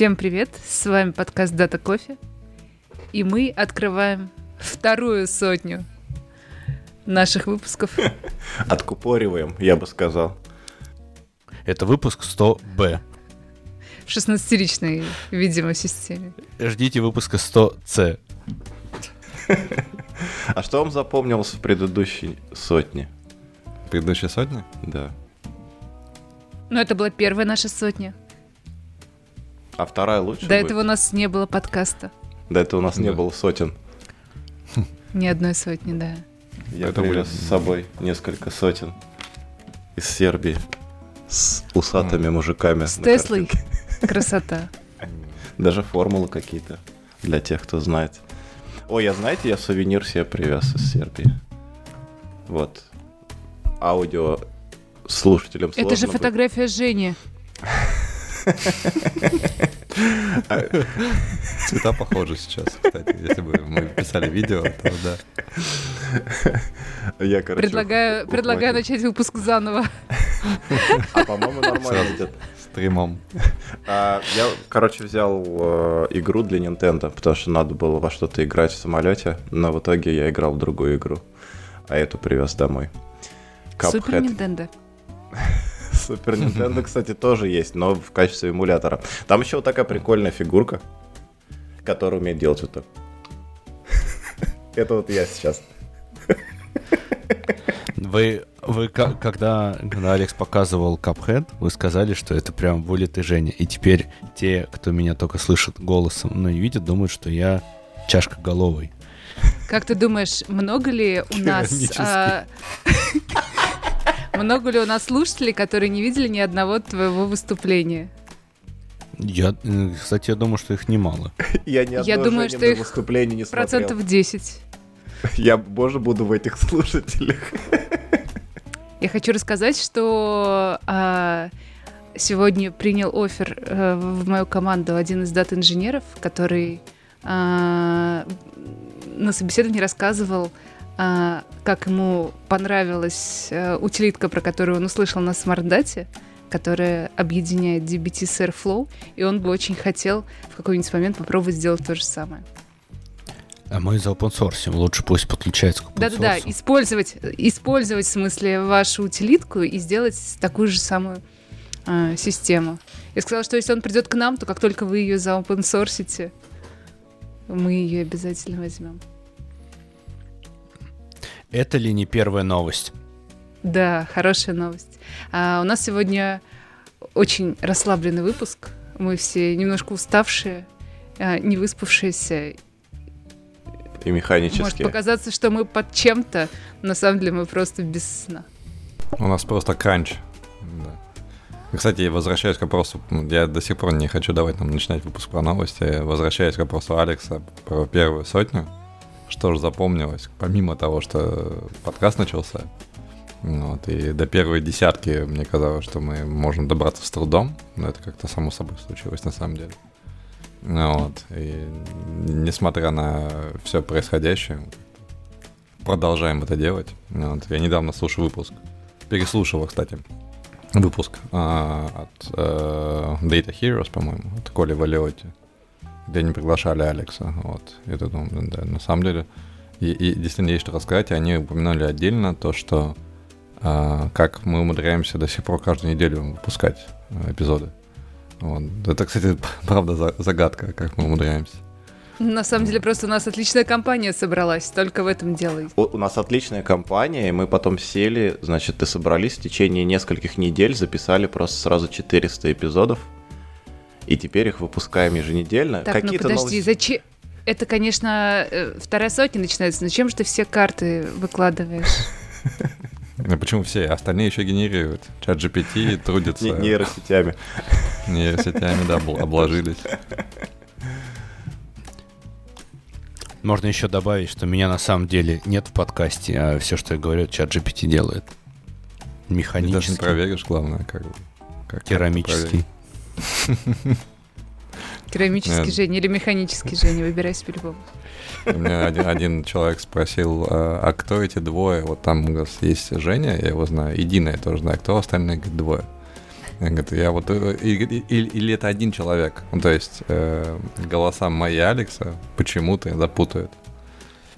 Всем привет, с вами подкаст Дата Кофе. И мы открываем вторую сотню наших выпусков. Откупориваем, я бы сказал. Это выпуск 100Б. В 16-ричной, видимо, системе. Ждите выпуска 100С. А что вам запомнилось в предыдущей сотне? Предыдущая сотня? Да. Ну, это была первая наша сотня. А вторая лучше До будет? этого у нас не было подкаста. До этого у нас не Да. было сотен. Ни одной сотни, да. Я Это привез будет- с собой несколько сотен из Сербии с усатыми мужиками. С Теслой. картинке. Красота. Даже формулы какие-то для тех, кто знает. Ой, я знаете, я сувенир себе привез из Сербии. Вот. Аудио слушателям Это же фотография Жени. Цвета похожи сейчас, кстати. Если бы мы писали видео, то да. Я, короче, Предлагаю, ухватил. предлагаю начать выпуск заново. А, по-моему, нормально идет. Стримом. А, я, короче, взял э, игру для Nintendo, потому что надо было во что-то играть в самолете, но в итоге я играл в другую игру, а эту привез домой. Супер Cuphead. Супер Nintendo, кстати, тоже есть, но в качестве эмулятора. Там еще вот такая прикольная фигурка, которая умеет делать вот так. Это вот я сейчас. Вы, вы когда, когда Алекс показывал Cuphead, вы сказали, что это прям вылитый Женя. И теперь те, кто меня только слышит голосом, но не видят, думают, что я чашка головой. Как ты думаешь, много ли у нас... А, Много ли у нас слушателей, которые не видели ни одного твоего выступления? Я, э, кстати, я думаю, что их немало. Я ни Я думаю, что их выступление не смотрел. Процентов 10. Я, боже, буду в этих слушателях. Я хочу рассказать, что а, сегодня принял офер э, в мою команду один из дат-инженеров, который а, на собеседовании рассказывал, а, как ему понравилась э, утилитка, про которую он услышал на смарт-дате, которая объединяет DBT с Airflow, и он бы очень хотел в какой-нибудь момент попробовать сделать то же самое. А мы за open source. Лучше пусть подключается к open Да-да-да, source. использовать, использовать, в смысле, вашу утилитку и сделать такую же самую а, систему. Я сказала, что если он придет к нам, то как только вы ее за open source, мы ее обязательно возьмем. Это ли не первая новость? Да, хорошая новость. А, у нас сегодня очень расслабленный выпуск. Мы все немножко уставшие, а, не выспавшиеся. И механические. Может показаться, что мы под чем-то, но на самом деле мы просто без сна. У нас просто кранч. Да. Кстати, возвращаясь к вопросу, м, я до сих пор не хочу давать нам начинать выпуск про новости. Возвращаясь к вопросу Алекса про первую сотню, что же запомнилось, помимо того, что подкаст начался, вот, и до первой десятки мне казалось, что мы можем добраться с трудом, но это как-то само собой случилось на самом деле. Вот, и несмотря на все происходящее, продолжаем это делать. Вот, я недавно слушал выпуск, переслушивал, кстати, выпуск а, от э, Data Heroes, по-моему, от Коли Валиоти, где они приглашали Алекса. Вот. Ты думаешь, да, на самом деле, и, и действительно есть что рассказать. И они упомянули отдельно то, что а, как мы умудряемся до сих пор каждую неделю выпускать э, эпизоды. Вот. Это, кстати, правда за- загадка, как мы умудряемся. На самом деле просто у нас отличная компания собралась, только в этом дело. У, у нас отличная компания, и мы потом сели, значит, и собрались в течение нескольких недель, записали просто сразу 400 эпизодов, и теперь их выпускаем еженедельно. Так, ну Какие-то подожди, новости- зачем... Это, конечно, э, вторая сотня начинается. Зачем же ты все карты выкладываешь? Ну, почему все? Остальные еще генерируют. Чат GPT трудится Не- нейросетями. нейросетями, да, обл- обложились. Можно еще добавить, что меня на самом деле нет в подкасте, а все, что я говорю, чат GPT делает. Ты даже не Механически, проверишь, главное, как бы. как- как керамический. Керамический Нет. Женя или механический Женя, выбирайся по-любому. У меня один, один человек спросил, а, а кто эти двое? Вот там у нас есть Женя, я его знаю, и Дина я тоже знаю. Кто остальные? Говорит, двое. Я говорю, я вот... э, Или, или- или это один человек. Ну, то есть э, голоса мои и Алекса почему-то запутают.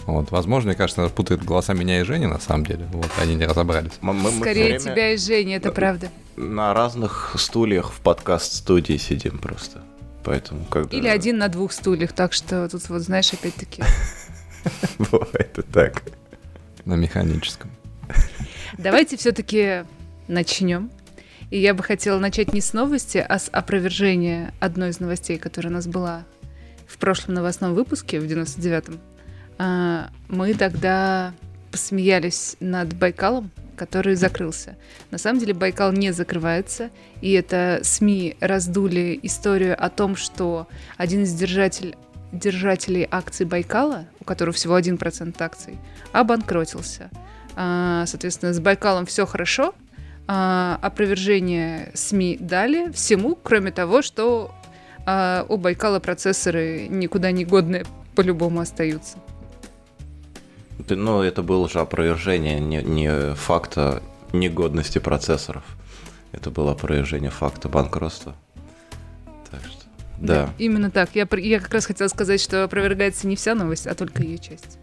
Вот, возможно, мне кажется, путают голоса меня и Жени, на самом деле. Вот, они не разобрались. Мы- мы- мы Скорее время тебя и Жени, это Да. правда. На разных стульях в подкаст-студии сидим просто. Поэтому когда... Или один на двух стульях, так что тут вот, знаешь, опять-таки... Бывает и так. На механическом. Давайте все-таки начнем. И я бы хотела начать не с новости, а с опровержения одной из новостей, которая у нас была в прошлом новостном выпуске, в 99-м. А, Мы тогда посмеялись над Байкалом, который закрылся. На самом деле Байкал не закрывается, и это СМИ раздули историю о том, что один из держатель, держателей акций Байкала, у которого всего 1% акций, обанкротился. А, Соответственно, с Байкалом все хорошо. А, Опровержение СМИ дали всему, кроме того, что у Байкала процессоры никуда не годные по-любому остаются. Ты- Ну, это было же опровержение не, не факта негодности процессоров. Это было опровержение факта банкротства. Так что, да. Именно так. Я, я как раз хотела сказать, что опровергается не вся новость, а только ее часть.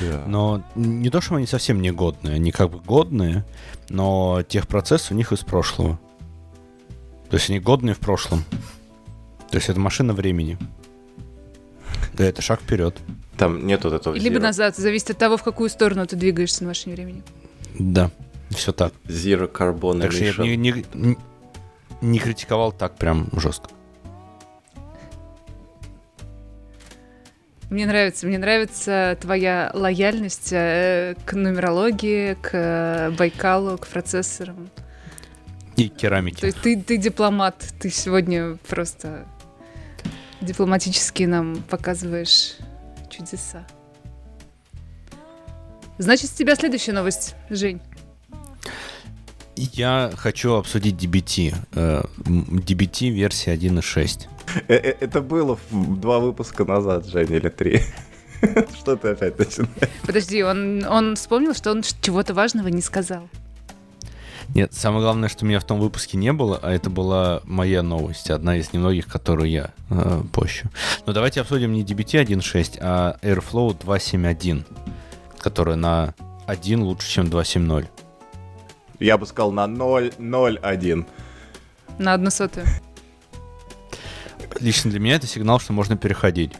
Да. Но не то, что они совсем негодные, они как бы годные, но техпроцесс у них из прошлого. То есть они годные в прошлом. То есть это машина времени. Да, это шаг вперед. Там нет вот этого Либо zero, назад, зависит от того, в какую сторону ты двигаешься на машине времени. Да, все так. zero carbon Так что я не, не- не- критиковал так прям жестко. Мне нравится, мне нравится твоя лояльность э, к нумерологии, к э, Байкалу, к процессорам. И То керамики. есть ты, ты дипломат, ты сегодня просто дипломатически нам показываешь чудеса. Значит, с тебя следующая новость, Жень. Я хочу обсудить DBT. э, DBT версия 1.6. Э, э, Это было в- два выпуска назад, Женя, или три. Что ты опять начинаешь? Подожди, он, он вспомнил, что он чего-то важного не сказал. Нет, самое главное, что меня в том выпуске не было, а это была моя новость, одна из немногих, которую я э, пощу. Но давайте обсудим не DBT 1.6, а Airflow 2.7.1, которая на 1 лучше, чем 2.7.0. Я бы сказал на 0,01. На одну сотую. Лично для меня это сигнал, что можно переходить.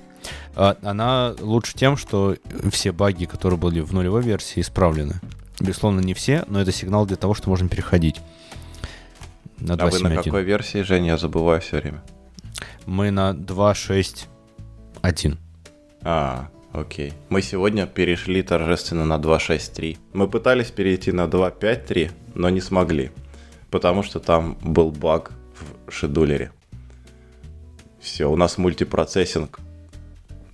А, Она лучше тем, что все баги, которые были в нулевой версии, исправлены. Безусловно, не все, но это сигнал для того, что можно переходить на А вы на 2.7.1. какой версии, Женя? Я забываю все время. Мы на 2.6.1. А, окей. Мы сегодня перешли торжественно на 2.6.3. Мы пытались перейти на 2.5.3, но не смогли. Потому что там был баг в шедулере. Все, у нас мультипроцессинг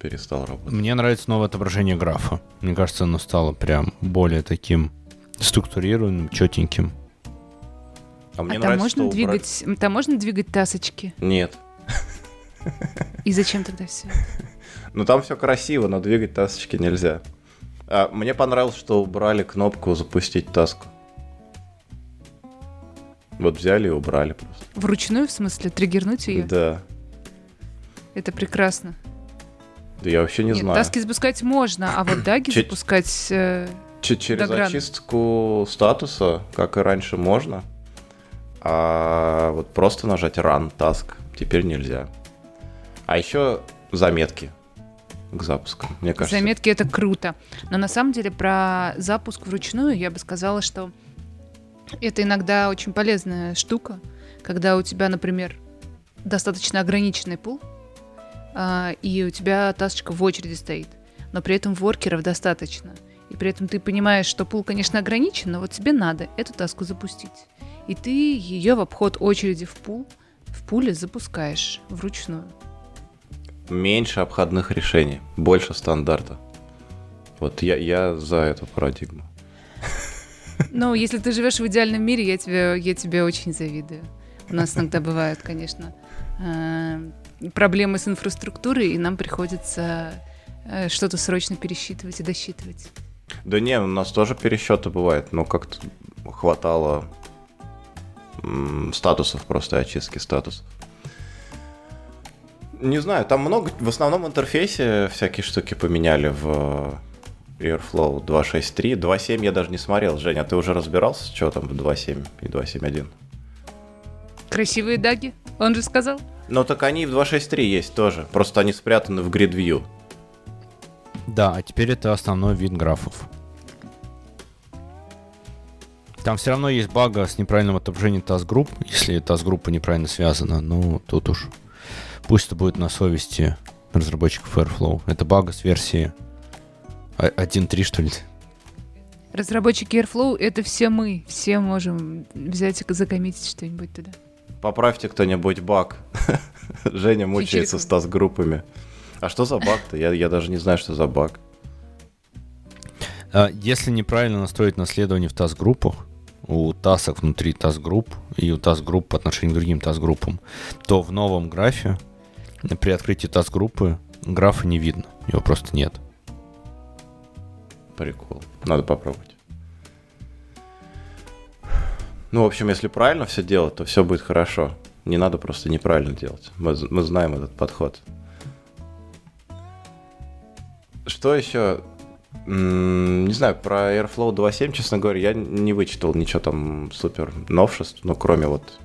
перестал работать. Мне нравится новое отображение графа. Мне кажется, оно стало прям более таким структурированным, четеньким. А мне а там нравится, можно что убрали- двигать, м, там можно двигать тасочки? Нет. И зачем тогда все? Ну там все красиво, но двигать тасочки нельзя. А, мне понравилось, что убрали кнопку запустить таску. Вот взяли и убрали просто. Вручную, в смысле, триггернуть ее? Да. Это прекрасно. Да я вообще не Нет, знаю. таски запускать можно, а вот даги Чуть- запускать... э, Ч- через до очистку статуса, как и раньше, можно. А вот просто нажать Run Task теперь нельзя. А еще заметки к запуску. Мне кажется, Заметки это круто. Но на самом деле про запуск вручную я бы сказала, что это иногда очень полезная штука, когда у тебя, например, достаточно ограниченный пул, и у тебя тасочка в очереди стоит, но при этом воркеров достаточно. И при этом ты понимаешь, что пул, конечно, ограничен, но вот тебе надо эту таску запустить. И ты ее в обход очереди в пул в пуле запускаешь вручную. меньше обходных решений, больше стандарта. Вот я, я за эту парадигму. Ну, если ты живешь в идеальном мире, я тебе, я тебе очень завидую. У нас иногда бывают, конечно, э, проблемы с инфраструктурой, и нам приходится э, что-то срочно пересчитывать и досчитывать. Да не, у нас тоже пересчеты бывают, но как-то хватало статусов, просто очистки статусов. Не знаю, там много, в основном интерфейсе всякие штуки поменяли в Airflow 2.6.3. 2.7 я даже не смотрел. Женя, а ты уже разбирался, что там в 2.7 и 2.7.1? Красивые даги, он же сказал. Ну так они и в 2.6.3 есть тоже, просто они спрятаны в Grid View. Да, а теперь это основной вид графов. Там все равно есть бага с неправильным отображением таsk-групп. Если таsk-группа неправильно связана, ну, тут уж пусть это будет на совести разработчиков Airflow. Это бага с версии 1.3, что ли? Разработчики Airflow — это все мы. Все можем взять и закоммитить что-нибудь туда. Поправьте кто-нибудь баг. Женя мучается с таsk-группами. А что за баг-то? Я, я даже не знаю, что за баг. А, Если неправильно настроить наследование в таsk-группах, у тасок внутри таsk-групп и у таsk-групп по отношению к другим таsk-группам, то в новом графе при открытии таsk-группы графа не видно. Его просто нет. Прикол. Надо попробовать. Ну, в общем, если правильно все делать, то все будет хорошо. Не надо просто неправильно делать. Мы, мы знаем этот подход. Что еще? Не знаю, про Airflow 2.7, честно говоря, я не вычитал ничего там супер новшеств, ну, кроме вот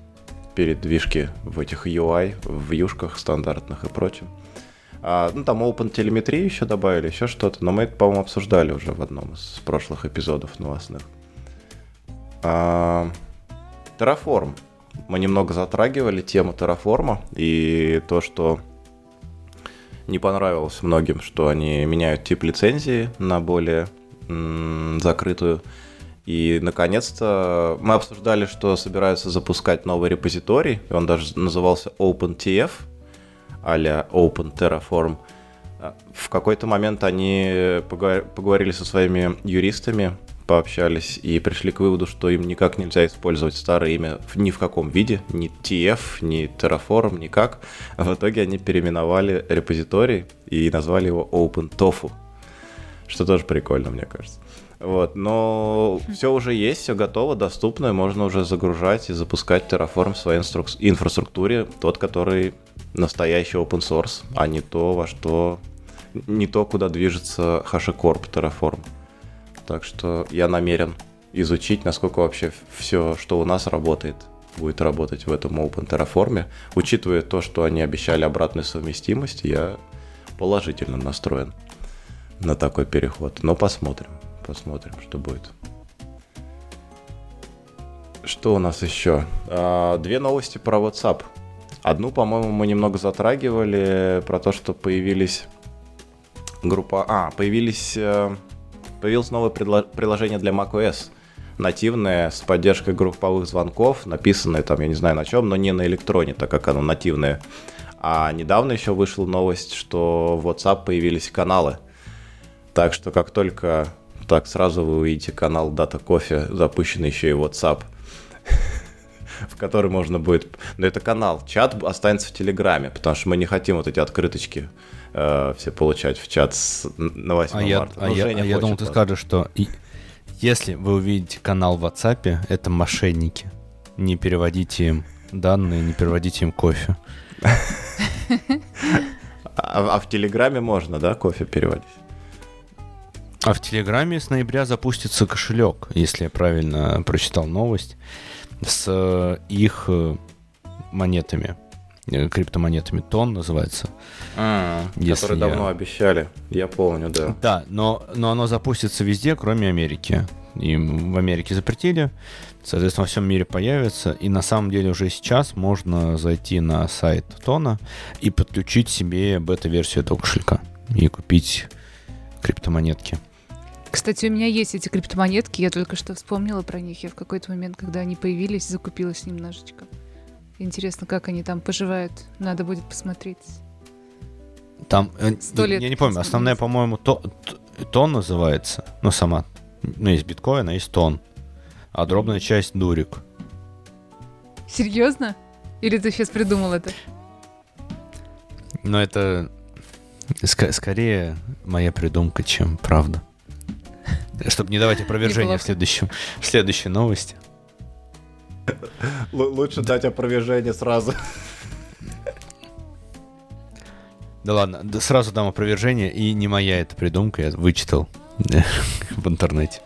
передвижки в этих UI, в вьюшках стандартных и прочем. А, ну, там Open телеметрию еще добавили, еще что-то, но мы это, по-моему, обсуждали уже в одном из прошлых эпизодов новостных. А, Terraform. Мы немного затрагивали тему Terraform и то, что не понравилось многим, что они меняют тип лицензии на более закрытую. И, наконец-то, мы обсуждали, что собираются запускать новый репозиторий, он даже назывался OpenTF, а-ля Open Terraform. А, В какой-то момент они поговорили со своими юристами, пообщались и пришли к выводу, что им никак нельзя использовать старое имя ни в каком виде, ни TF, ни Terraform, никак. В итоге они переименовали репозиторий и назвали его OpenTofu, что тоже прикольно, мне кажется. Вот, но все уже есть, все готово, доступно, и можно уже загружать и запускать Terraform в своей инструк- инфраструктуре, тот, который настоящий open source, а не то, во что не то, куда движется HashiCorp Terraform. Так что я намерен изучить, насколько вообще все, что у нас работает, будет работать в этом Open Terraform. Учитывая то, что они обещали обратную совместимость, я положительно настроен на такой переход. Но посмотрим, посмотрим, что будет. Что у нас еще? А, Две новости про WhatsApp. Одну, по-моему, мы немного затрагивали про то, что появились группа... А, появились... Появилось новое приложение для macOS. Нативное, с поддержкой групповых звонков, написанное там, я не знаю на чем, но не на электроне, так как оно нативное. А недавно еще вышла новость, что в WhatsApp появились каналы. Так что как только... Так, сразу вы увидите канал Data Coffee, запущенный еще и WhatsApp в который можно будет... Но это канал. Чат останется в Телеграме, потому что мы не хотим вот эти открыточки э, все получать в чат с, на 8 А я, марта. а Ну, я, Женя а я думал, ты скажешь, что и- если вы увидите канал в WhatsApp, это мошенники. Не переводите им данные, не переводите им кофе. А, а в Телеграме можно, да, кофе переводить? А в Телеграме с ноября запустится кошелек, если я правильно прочитал новость, с э, их э, монетами, криптомонетами. Тон называется. Если Которые я- давно обещали. Я помню, да. Да, но, но оно запустится везде, кроме Америки. И в Америке запретили, соответственно, во всем мире появится. И на самом деле уже сейчас можно зайти на сайт Тона и подключить себе бета-версию этого кошелька и купить криптомонетки. Кстати, у меня есть эти криптомонетки, я только что вспомнила про них. Я в какой-то момент, когда они появились, закупилась немножечко. Интересно, как они там поживают. Надо будет посмотреть. Там, э, Сто я- лет я не помню, не основная, по-моему, то, тон называется, ну, сама, ну, есть биткоин, а есть тон, а дробная часть дурик. Серьезно? Или ты сейчас придумал это? Но это ска- скорее моя придумка, чем правда. Чтобы не давать опровержения в, следующем, в следующей новости. Л- лучше дать опровержение сразу. Да ладно, да сразу дам опровержение, и не моя эта придумка, я вычитал в интернете.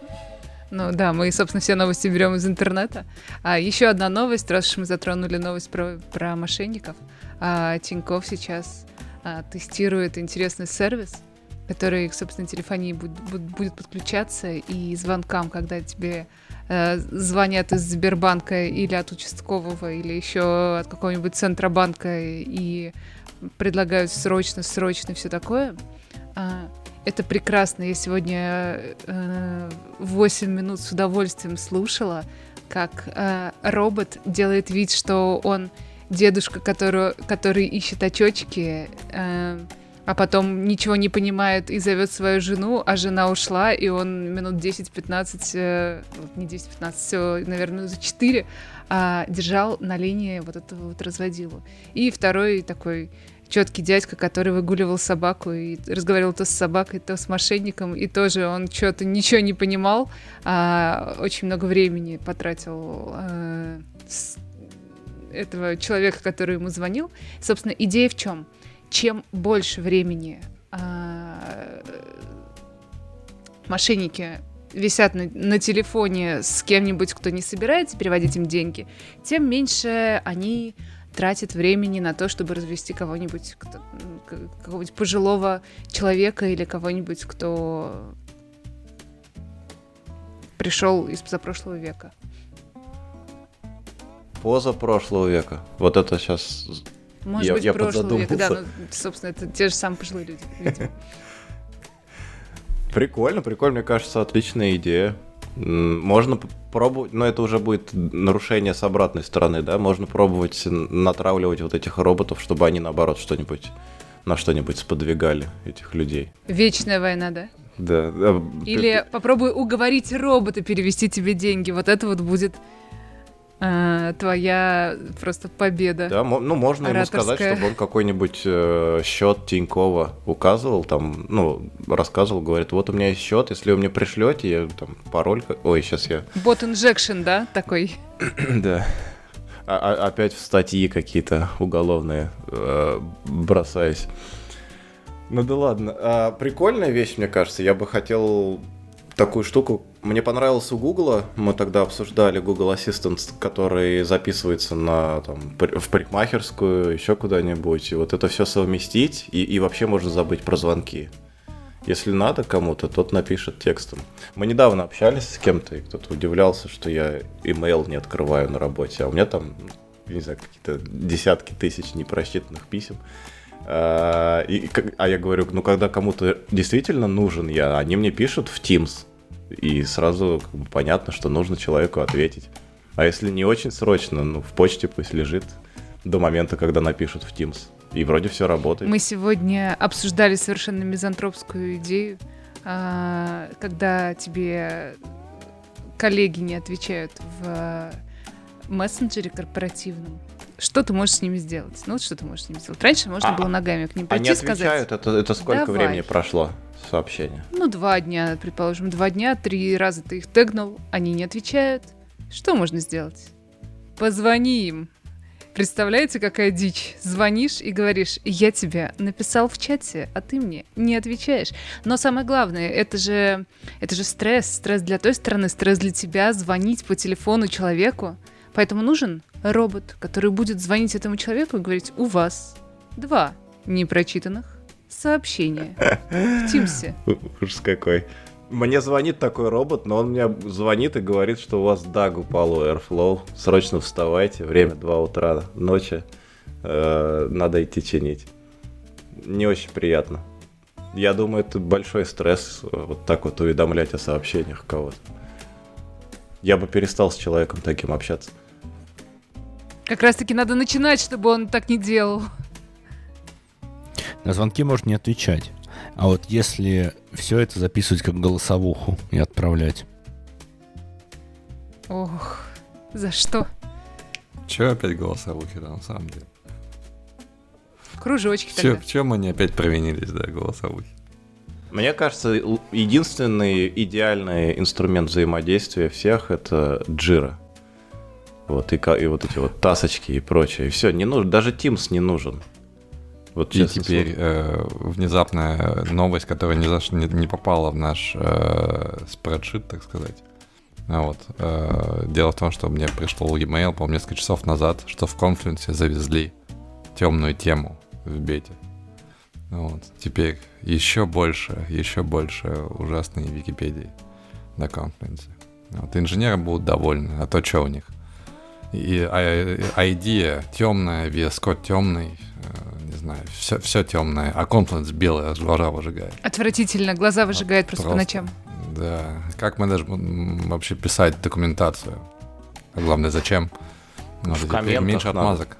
Ну да, мы, собственно, все новости берем из интернета. А еще одна новость, раз уж мы затронули новость про, про мошенников. А, Тиньков сейчас а, тестирует интересный сервис, который к собственной телефонии будет, будет подключаться и звонкам, когда тебе э, звонят из Сбербанка или от участкового, или еще от какого-нибудь Центробанка и предлагают срочно, срочно все такое. А, это прекрасно. Я сегодня э, 8 минут с удовольствием слушала, как э, робот делает вид, что он дедушка, который, который ищет очечки, э, а потом ничего не понимает и зовет свою жену, а жена ушла, и он минут 10-15, э, не 10-15, все, наверное, за 4 э, держал на линии вот этого вот разводилу. И второй такой четкий дядька, который выгуливал собаку и разговаривал то с собакой, то с мошенником, и тоже он что-то ничего не понимал, а очень много времени потратил э, с этого человека, который ему звонил. Собственно, идея в чем? Чем больше времени э, мошенники висят на, на телефоне с кем-нибудь, кто не собирается переводить им деньги, тем меньше они тратит времени на то, чтобы развести кого-нибудь, кто, какого-нибудь пожилого человека или кого-нибудь, кто пришел из позапрошлого века. Поза прошлого века. Вот это сейчас... Может я, быть, я прошлого века, да, ну, собственно, это те же самые пожилые люди, видимо. Прикольно, прикольно, мне кажется, отличная идея. Можно пробовать, но это уже будет нарушение с обратной стороны, да? Можно пробовать натравливать вот этих роботов, чтобы они, наоборот, что-нибудь на что-нибудь сподвигали этих людей. Вечная война, да? Да. Или попробуй уговорить робота перевести тебе деньги. Вот это вот будет а, твоя просто победа. Да, ну можно ему сказать, чтобы он какой-нибудь э, счет Тинькова указывал, там, ну, рассказывал, говорит, вот у меня есть счет, если вы мне пришлете, я там пароль, ой, сейчас я. Бот инжекшн, да, такой. да. А, а, опять в статьи какие-то уголовные э, бросаюсь. Ну да ладно. А, прикольная вещь, мне кажется. Я бы хотел такую штуку. Мне понравился у Гугла, мы тогда обсуждали Google Assistant, который записывается на, там, в парикмахерскую, еще куда-нибудь, и вот это все совместить, и, и вообще можно забыть про звонки. Если надо кому-то, тот напишет текстом. Мы недавно общались с кем-то, и кто-то удивлялся, что я имейл не открываю на работе, а у меня там, не знаю, какие-то десятки тысяч непрочитанных писем. А, и, а я говорю, ну когда кому-то действительно нужен я, они мне пишут в Teams. И сразу как бы, понятно, что нужно человеку ответить. А если не очень срочно, ну в почте пусть лежит до момента, когда напишут в Teams. И вроде все работает. Мы сегодня обсуждали совершенно мизантропскую идею, а, когда тебе коллеги не отвечают в мессенджере корпоративном что ты можешь с ними сделать? Ну вот что ты можешь с ними сделать? Раньше можно а, было ногами к ним пойти они сказать. отвечают, это, это сколько Давай. времени прошло сообщение? Ну, два дня, предположим, два дня, три раза ты их тегнул, они не отвечают. Что можно сделать? Позвони им. Представляете, какая дичь? Звонишь и говоришь, я тебе написал в чате, а ты мне не отвечаешь. Но самое главное, это же, это же стресс. Стресс для той стороны, стресс для тебя, звонить по телефону человеку. Поэтому нужен робот, который будет звонить этому человеку и говорить, у вас два непрочитанных сообщения в Тимсе. Ужас какой. Мне звонит такой робот, но он мне звонит и говорит, что у вас даг упал у Airflow. Срочно вставайте, время 2 утра ночи. Э, надо идти чинить. Не очень приятно. Я думаю, это большой стресс вот так вот уведомлять о сообщениях кого-то. Я бы перестал с человеком таким общаться. Как раз таки надо начинать, чтобы он так не делал. На звонки можно не отвечать. А вот если все это записывать как голосовуху и отправлять. Ох, за что? Че опять голосовухи, да, на самом деле? Кружочки Че, В чем они опять провинились, да, голосовухи? Мне кажется, единственный идеальный инструмент взаимодействия всех — это джира. Вот, и, и вот эти вот тасочки и прочее. И все, не нужно, даже Teams не нужен. Вот И теперь слово. э, внезапная новость, которая не, заш- не, не попала в наш э, спредшит, так сказать. А Вот. э, дело в том, что мне пришел e-mail, по несколько часов назад, что в Confluence завезли темную тему в бете. Вот. Теперь еще больше, еще больше ужасной Википедии на Confluence. Вот. Инженеры будут довольны, а то что у них? И а- идея темная, VS Code темный, э, не знаю, все, все темное, а Confluence белый, аж глаза выжигает. Отвратительно, глаза выжигает просто, по Просто. ночам. Да. Как мы даже вообще писать документацию? А главное, зачем? Ну, В теперь комментах меньше надо. отмазок.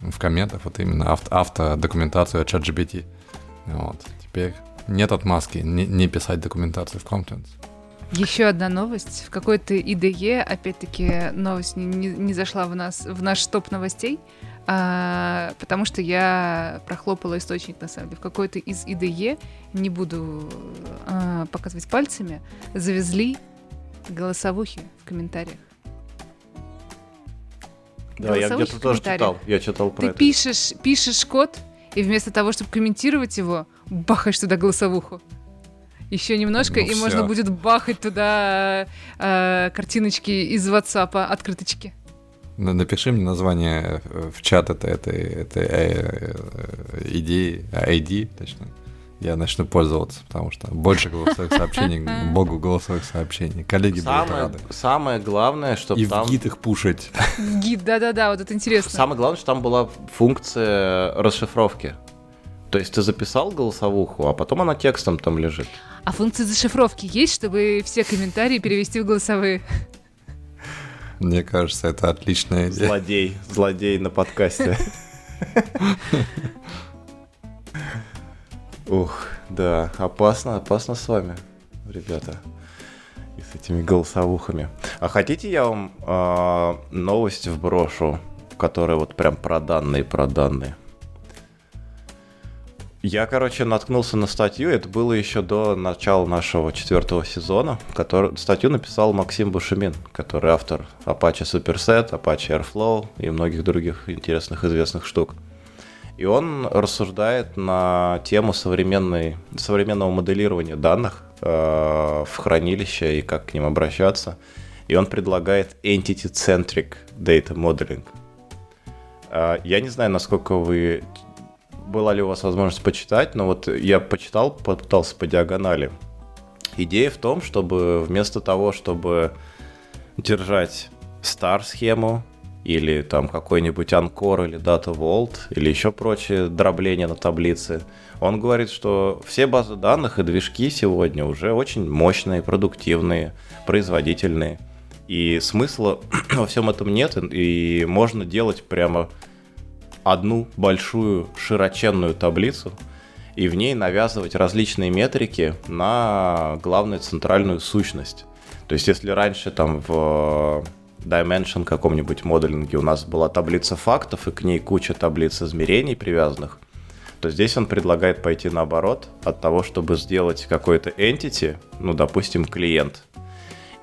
В комментах вот именно авто, автодокументацию от ChatGPT. Вот. Теперь нет отмазки не, не писать документацию в Confluence. Еще одна новость. В какой-то IDE, опять-таки, новость не, не- не зашла в, нас, в наш топ новостей, а, потому что я прохлопала источник, на самом деле. В какой-то из IDE, не буду а, показывать пальцами, завезли голосовухи в комментариях. Да, я где-то тоже читал. Я читал про Ты это. пишешь, пишешь код, и вместо того, чтобы комментировать его, бахаешь туда голосовуху. Еще немножко, Ну и всё. можно будет бахать туда э, картиночки из WhatsApp, открыточки. На- Напиши мне название э, в чат этой, этой, этой э, э, идеи, а, ID, точно. Я начну пользоваться, потому что больше голосовых сообщений, богу голосовых сообщений. Коллеги будут Самое, рады. самое главное, чтобы И там... в гид их пушить. Гид, да-да-да, вот это интересно. Самое главное, что там была функция расшифровки. То есть ты записал голосовуху, а потом она текстом там лежит. А функции зашифровки есть, чтобы все комментарии перевести в голосовые? Мне кажется, это отличная идея. Злодей, злодей на подкасте. Ух, да, опасно, опасно с вами, ребята. И с этими голосовухами. А хотите я вам а, новость вброшу, которая вот прям про данные, про данные? Я, короче, наткнулся на статью, это было еще до начала нашего четвертого сезона, который, статью написал Максим Бушемин, который автор Apache Superset, Apache Airflow и многих других интересных известных штук. И он рассуждает на тему современной, современного моделирования данных э, в хранилище и как к ним обращаться. И он предлагает entity-centric data modeling. Э, я не знаю, насколько вы была ли у вас возможность почитать, но вот я почитал, попытался по диагонали. Идея в том, чтобы вместо того, чтобы держать star-схему или там какой-нибудь Анкор или Data Vault или еще прочие дробления на таблице, он говорит, что все базы данных и движки сегодня уже очень мощные, продуктивные, производительные. И смысла во всем этом нет, и можно делать прямо одну большую широченную таблицу и в ней навязывать различные метрики на главную центральную сущность. То есть, если раньше там в Dimension каком-нибудь моделинге у нас была таблица фактов и к ней куча таблиц измерений привязанных, то здесь он предлагает пойти наоборот от того, чтобы сделать какой-то entity, ну, допустим, клиент,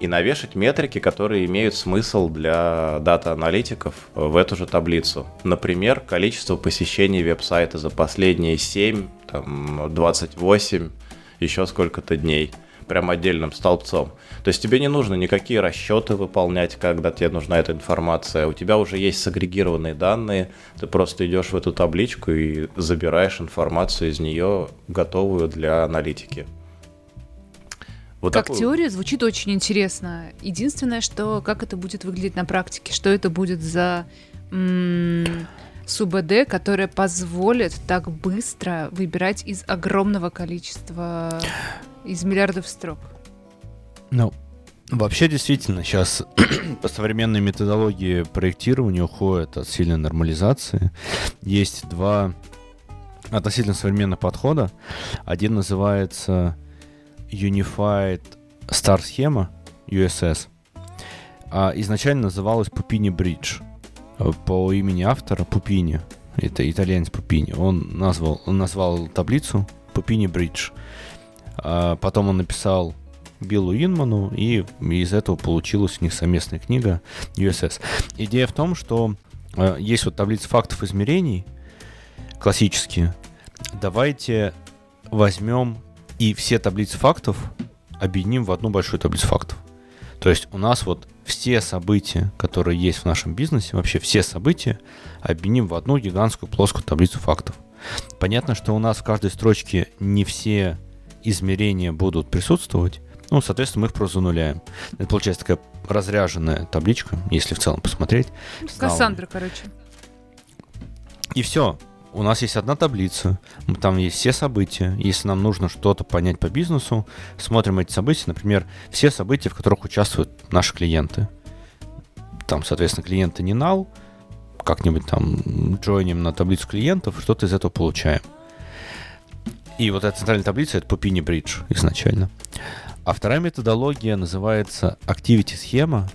и навешать метрики, которые имеют смысл для дата-аналитиков в эту же таблицу. Например, количество посещений веб-сайта за последние 7, там, 28, еще сколько-то дней. Прям отдельным столбцом. То есть тебе не нужно никакие расчеты выполнять, когда тебе нужна эта информация. У тебя уже есть сагрегированные данные, ты просто идешь в эту табличку и забираешь информацию из нее, готовую для аналитики. Вот как такую- теория звучит очень интересно. Единственное, что как это будет выглядеть на практике, что это будет за м, СУБД, которая позволит так быстро выбирать из огромного количества, из миллиардов строк. Ну, вообще действительно сейчас по современной методологии проектирования уходят от сильной нормализации. Есть два относительно современных подхода. Один называется Unified Star схема USS. Изначально называлась Bridge э, по имени автора Пупини. Это итальянец Пупини. Он назвал, он назвал таблицу Pupini Bridge. А потом он написал Биллу Инману, и из этого получилась у них совместная книга USS. Идея в том, что э, есть вот таблица фактов измерений, классические. Давайте возьмем и все таблицы фактов объединим в одну большую таблицу фактов. То есть у нас вот все события, которые есть в нашем бизнесе, вообще все события, объединим в одну гигантскую плоскую таблицу фактов. Понятно, что у нас в каждой строчке не все измерения будут присутствовать, ну, соответственно, мы их просто зануляем. Это получается такая разряженная табличка, если в целом посмотреть. Кассандра, короче. И все у нас есть одна таблица, там есть все события. Если нам нужно что-то понять по бизнесу, смотрим эти события, например, все события, в которых участвуют наши клиенты. Там, соответственно, клиенты не нал, как-нибудь там джойним на таблицу клиентов, что-то из этого получаем. И вот эта центральная таблица — это Pupini Bridge изначально. А вторая методология называется Activity схема.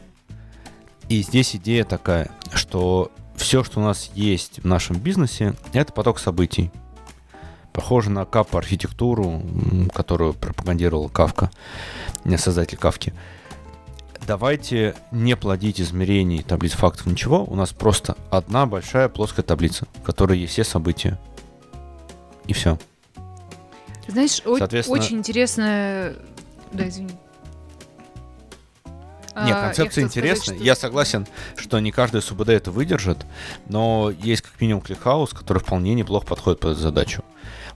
И здесь идея такая, что все, что у нас есть в нашем бизнесе, это поток событий. Похоже на капа архитектуру, которую пропагандировал Кавка, создатель Кафки. Давайте не плодить измерений, таблиц фактов, ничего. У нас просто одна большая плоская таблица, в которой есть все события. И все. Знаешь, Соответственно... очень интересная... Да, извини. Нет, а, концепция интересная. Сказать, что... Я согласен, что не каждый СУБД это выдержит, но есть как минимум ClickHouse, который вполне неплохо подходит под эту задачу.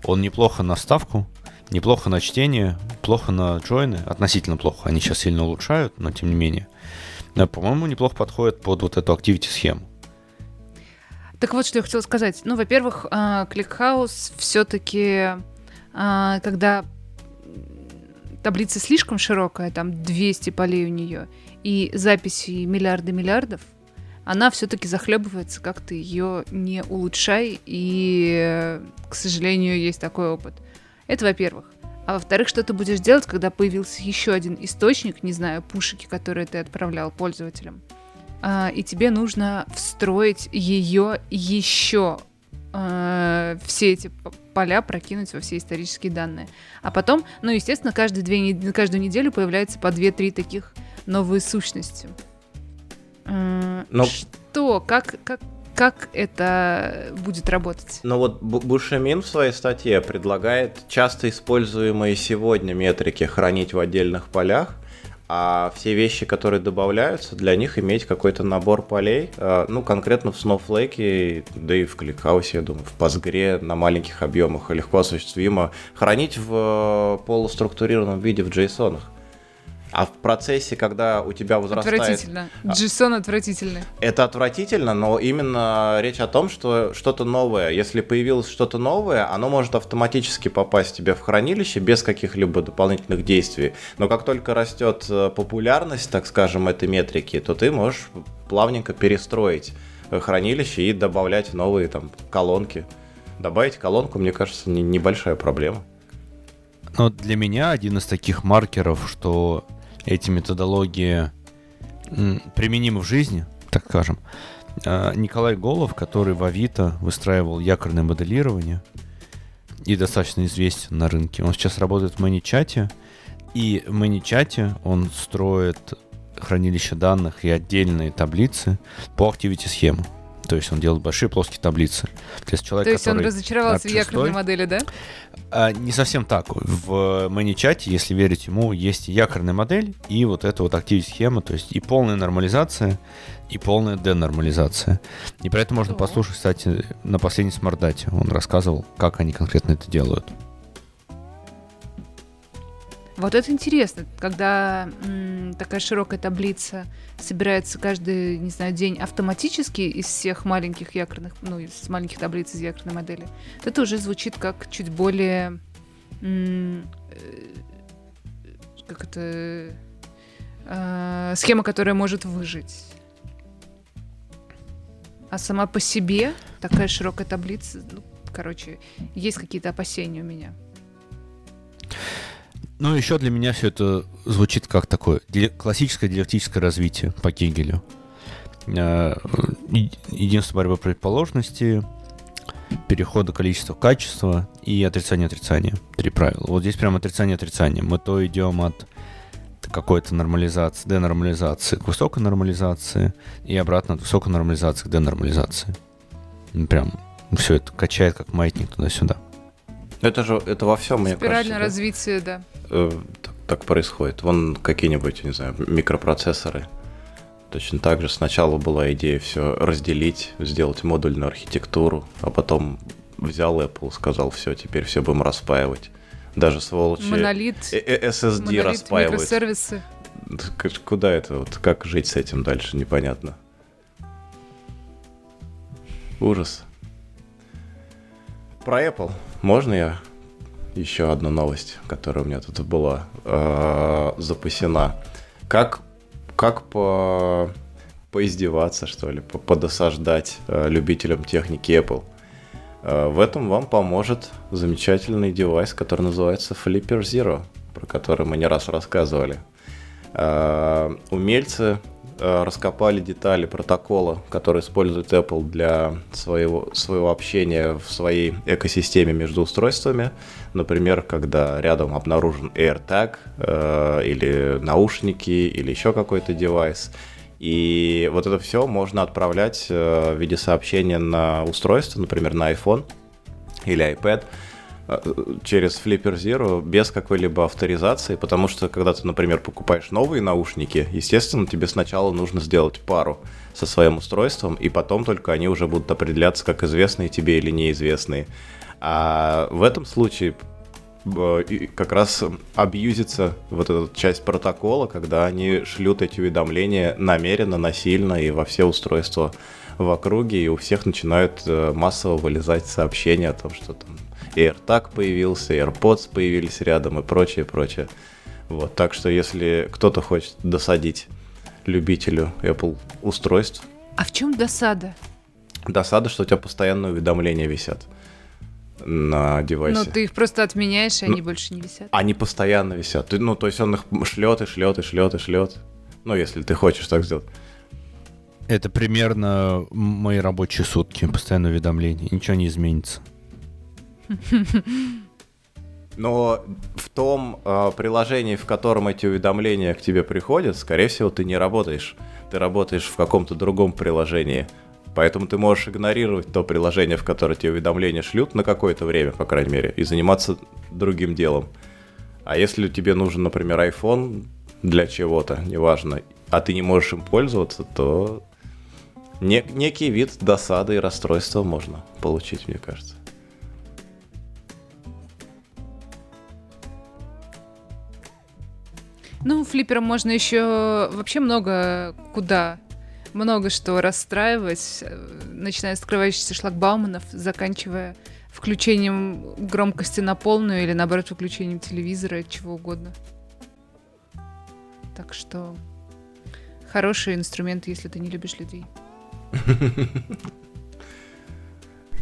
Он неплохо на вставку, неплохо на чтение, плохо на джойны, относительно плохо. Они сейчас сильно улучшают, но тем не менее. Но, по-моему, неплохо подходит под вот эту activity-схему. Так вот, что я хотела сказать. Ну, во-первых, ClickHouse все-таки, а, когда таблица слишком широкая, там 200 полей у нее, и записи миллиарды миллиардов, она все-таки захлебывается, как ты ее не улучшай, и, к сожалению, есть такой опыт. Это во-первых. А во-вторых, что ты будешь делать, когда появился еще один источник, не знаю, пушики, которые ты отправлял пользователям, а, и тебе нужно встроить ее еще э, все эти поля прокинуть во все исторические данные. А потом, ну, естественно, каждые две, каждую неделю появляется по 2-3 таких новые сущности. Э, Но... Что? Как, как, как это будет работать? Ну вот Бушемин в своей статье предлагает часто используемые сегодня метрики хранить в отдельных полях, а все вещи, которые добавляются, для них иметь какой-то набор полей, а, ну, конкретно в Snowflake, да и в ClickHouse, я думаю, в Postgre на маленьких объемах легко осуществимо, хранить в э, полуструктурированном виде в JSON. А в процессе, когда у тебя возрастает... Отвратительно. JSON отвратительный. Это отвратительно, но именно речь о том, что что-то новое, если появилось что-то новое, оно может автоматически попасть тебе в хранилище без каких-либо дополнительных действий. Но как только растет э, популярность, так скажем, этой метрики, то ты можешь плавненько перестроить э, хранилище и добавлять новые там колонки. Добавить колонку, мне кажется, не, небольшая проблема. Но для меня один из таких маркеров, что эти методологии применимы в жизни, так скажем. А, Николай Голов, который в Авито выстраивал якорное моделирование и достаточно известен на рынке, он сейчас работает в ManyChat, и в ManyChat он строит хранилище данных и отдельные таблицы по activity схему. То есть он делает большие плоские таблицы. То есть, человек, То есть он разочаровался в якорной модели, да? А, не совсем так. В ManyChat, если верить ему, есть якорная модель и вот эта вот активная схема, то есть и полная нормализация, и полная денормализация. И про это можно послушать, кстати, на последней смардате. Он рассказывал, как они конкретно это делают. Вот это интересно, когда м, такая широкая таблица собирается каждый, не знаю, день автоматически из всех маленьких якорных, ну, из маленьких таблиц из якорной модели. Это уже звучит как чуть более, м, э, как это, э, схема, которая может выжить. А сама по себе такая широкая таблица, ну, короче, есть какие-то опасения у меня. Ну, еще для меня все это звучит как такое классическое диалектическое развитие по Кегелю. Э, единство борьбы противоположности, перехода количества в качество и отрицание отрицания. Три правила. Вот здесь прям отрицание отрицания. Мы то идем от какой-то нормализации, денормализации к высокой нормализации и обратно от высокой нормализации к денормализации. Ну, Прям все это качает как маятник туда-сюда. Это же это во всем, мне Спиральное кажется. да? развитие, да. Э, так, так происходит. Вон какие-нибудь, не знаю, микропроцессоры. Точно так же сначала была идея все разделить, сделать модульную архитектуру, а потом взял Apple, сказал, все, теперь все будем распаивать. Даже сволочи Монолит, э- э- SSD монолит, распаивают. микросервисы. Куда это? Вот как жить с этим дальше, непонятно. Ужас. Про Apple. Можно я еще одну новость, которая у меня тут была э, запасена? Как, как по, поиздеваться, что ли, по- подосаждать э, любителям техники Apple? Э, в этом вам поможет замечательный девайс, который называется Flipper Zero, про который мы не раз рассказывали. Э, Умельцы раскопали детали протокола, который использует Apple для своего, своего общения в своей экосистеме между устройствами. Например, когда рядом обнаружен AirTag э, или наушники или еще какой-то девайс. И вот это все можно отправлять э, в виде сообщения на устройство, например, на iPhone или iPad э, через Flipper Zero без какой-либо авторизации, потому что когда ты, например, покупаешь новые наушники, естественно, тебе сначала нужно сделать пару со своим устройством, и потом только они уже будут определяться как известные тебе или неизвестные. А в этом случае э, как раз абьюзится вот эта часть протокола, когда они шлют эти уведомления намеренно, насильно и во все устройства в округе, и у всех начинают э, массово вылезать сообщения о том, что там AirTag появился, AirPods появились рядом и прочее, прочее. Вот, так что если кто-то хочет досадить любителю Apple устройств, А в чем досада? досада, что у тебя постоянно уведомления висят на девайсе. Ну, ты их просто отменяешь, и они Ну, больше не висят. Они постоянно висят. Ты- Ну, то есть он их шлет и шлет и шлет и шлет. Ну, если ты хочешь так сделать. Это примерно мои рабочие сутки, постоянное уведомление. Ничего не изменится. Но в том э, приложении, в котором эти уведомления к тебе приходят, скорее всего, ты не работаешь. Ты работаешь в каком-то другом приложении. Поэтому ты можешь игнорировать то приложение, в которое тебе уведомления шлют на какое-то время, по крайней мере, и заниматься другим делом. А если тебе нужен, например, iPhone для чего-то, неважно, а ты не можешь им пользоваться, то не- некий вид досады и расстройства можно получить, мне кажется. Ну, флиппером можно еще вообще много куда, много что расстраивать, э, начиная с открывающихся шлагбауманов, заканчивая включением громкости на полную или, наоборот, выключением телевизора, чего угодно. Так что хороший инструмент, если ты не любишь людей.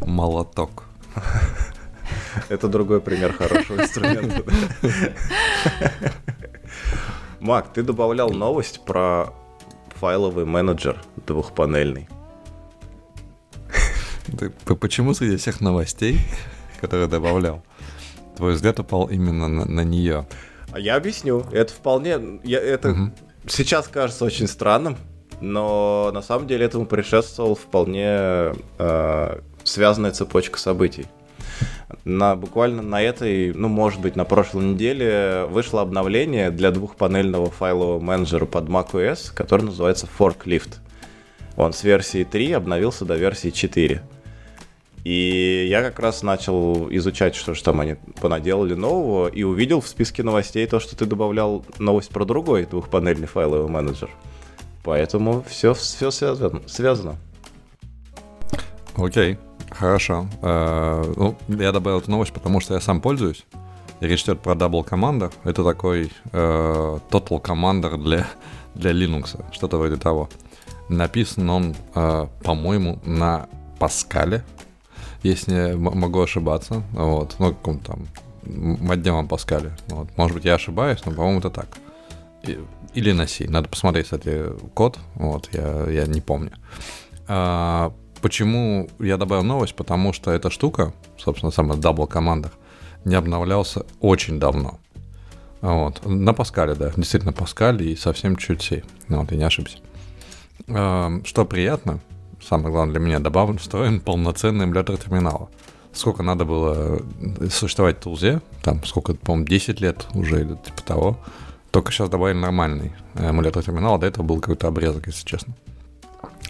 Молоток. Это другой пример хорошего инструмента. Мак, ты добавлял новость про файловый менеджер двухпанельный. Ты почему среди всех новостей, которые добавлял, твой взгляд упал именно на, нее? А я объясню. Это вполне... я- это сейчас кажется очень странным, но на самом деле этому предшествовал вполне э, связанная цепочка событий. На, буквально на этой, ну, может быть, на прошлой неделе вышло обновление для двухпанельного файлового менеджера под macOS, который называется Forklift. Он с версии 3 обновился до версии 4. И я как раз начал изучать, что же там они понаделали нового, и увидел в списке новостей то, что ты добавлял новость про другой двухпанельный файловый менеджер. Поэтому все, все связано. Окей, хорошо. Э, ну, я добавил эту новость, потому что я сам пользуюсь. И речь идет про Double Commander. Это такой э, Total Commander для, для Linux, что-то вроде того. Написан он, э, по-моему, на Паскале, если м- могу ошибаться. Вот, ну, каком-то там отдельном Паскале. Вот. Может быть, я ошибаюсь, но, по-моему, это так. Или на C. Надо посмотреть, кстати, код. Вот, я, я не помню. А, почему я добавил новость? Потому что эта штука, собственно, самая Double Commander, не обновлялся очень давно. Вот. На Паскале, да. Действительно, Паскаль и совсем чуть C. Ну, вот, я не ошибся. Эм, Что приятно, самое главное для меня, добавлен, встроен полноценный эмулятор терминала. Сколько надо было существовать в Тулзе, там, сколько, по-моему, 10 лет уже или типа того, только сейчас добавили нормальный эмулятор терминала, до этого был какой-то обрезок, если честно.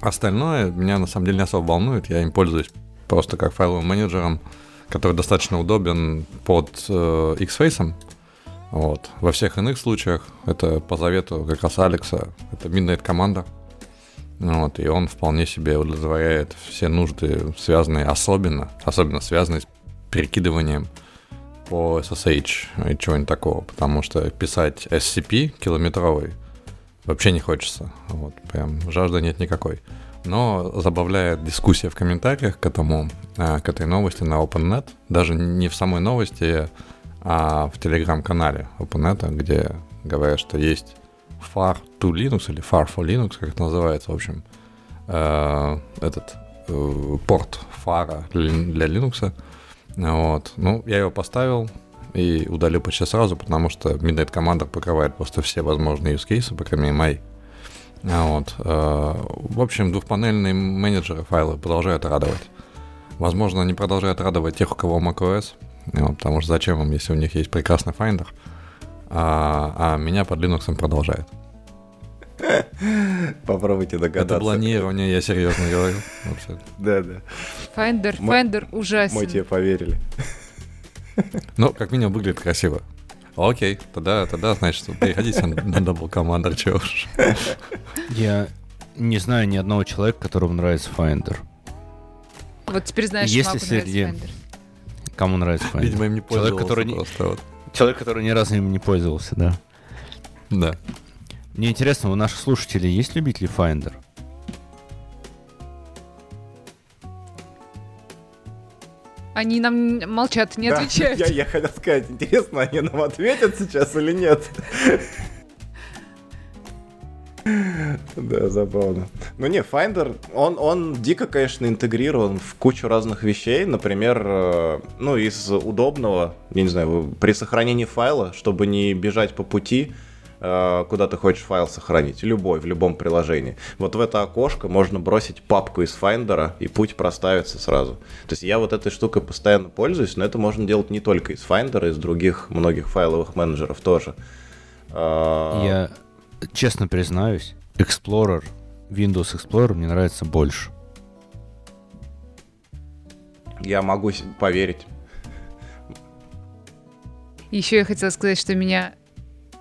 Остальное меня на самом деле не особо волнует, я им пользуюсь просто как файловым менеджером, который достаточно удобен под э, X-Face. Вот. Во всех иных случаях, это по завету как раз Алекса, это Midnight команда. Вот, и он вполне себе удовлетворяет все нужды, связанные особенно, особенно связанные с перекидыванием по SSH и чего-нибудь такого, потому что писать SCP километровый вообще не хочется. Вот, прям жажды нет никакой. Но забавляет дискуссия в комментариях к этому, а, к этой новости на OpenNet, даже не в самой новости, а в телеграм-канале OpenNet, где говорят, что есть far to Linux или far for Linux, как это называется, в общем, э, этот э, порт фара для Linux. Вот. Ну, я его поставил и удалил почти сразу, потому что Midnight Commander покрывает просто все возможные use cases, по крайней мере, мои. Вот. Э, в общем, двухпанельные менеджеры файлы продолжают радовать. Возможно, они продолжают радовать тех, у кого macOS, вот, потому что зачем им, если у них есть прекрасный Finder, а, а меня под Linux продолжает. Попробуйте догадаться. Это планирование, я серьезно говорю. Да, да. Finder, Finder ужасен. Мы тебе поверили. Ну, как минимум, выглядит красиво. Окей, тогда, тогда значит, переходите на Double Commander, чего уж. Я не знаю ни одного человека, которому нравится Finder. Вот теперь знаешь, Если Маку нравится среди- Finder. Кому нравится Finder? Видимо, им не Человек, пользовался который не- просто, вот. Человек, который ни разу им не пользовался, да. Да. Мне интересно, у наших слушателей есть любители Finder? Они нам молчат, не Да, отвечают. Я, я хотел сказать, интересно, они нам ответят сейчас или нет? Да, забавно. Ну не, Finder, он, он дико, конечно, интегрирован в кучу разных вещей. Например, э, ну, из удобного, я не знаю, при сохранении файла, чтобы не бежать по пути, куда ты хочешь файл сохранить, любой, в любом приложении. Вот в это окошко можно бросить папку из Finder, и путь проставится сразу. То есть я вот этой штукой постоянно пользуюсь, но это можно делать не только из Finder, из других многих файловых менеджеров тоже. А, Я честно признаюсь, Explorer, Windows Explorer мне нравится больше. Я могу поверить. Еще я хотела сказать, что меня,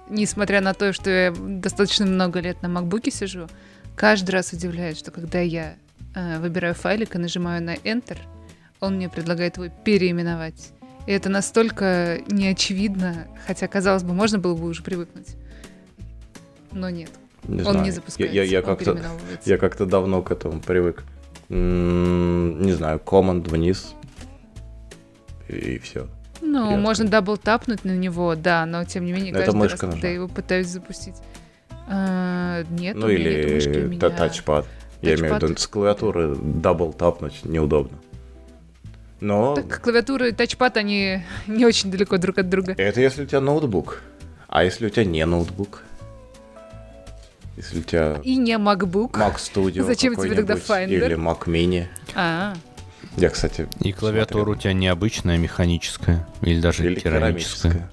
несмотря на то, что я достаточно много лет на макбуке сижу, каждый раз удивляет, что когда я э, выбираю файлик и нажимаю на Enter, он мне предлагает его переименовать. И это настолько неочевидно, хотя, казалось бы, можно было бы уже привыкнуть. Но нет, Не он знаю. не запускается, Я, я- я как-то, я как-то давно к этому привык. М, Не знаю, Command вниз. И все. Ну, Я можно double тапнуть на него, да, но тем не менее, каждый раз, мышка когда нужна. я его пытаюсь запустить. а, нет, Ну меня нету мышки, или меня- та- тачпад. Я имею в виду, с клавиатуры double тапнуть неудобно. Но Так, клавиатура и тачпад, они не очень далеко друг от друга. это если у тебя ноутбук. А если у тебя не ноутбук? Если у тебя И не MacBook. Mac Studio Зачем тебе тогда Finder? Или Mac Mini. А, Я, кстати, И клавиатура у тебя необычная, механическая. Или даже Или керамическая. керамическая.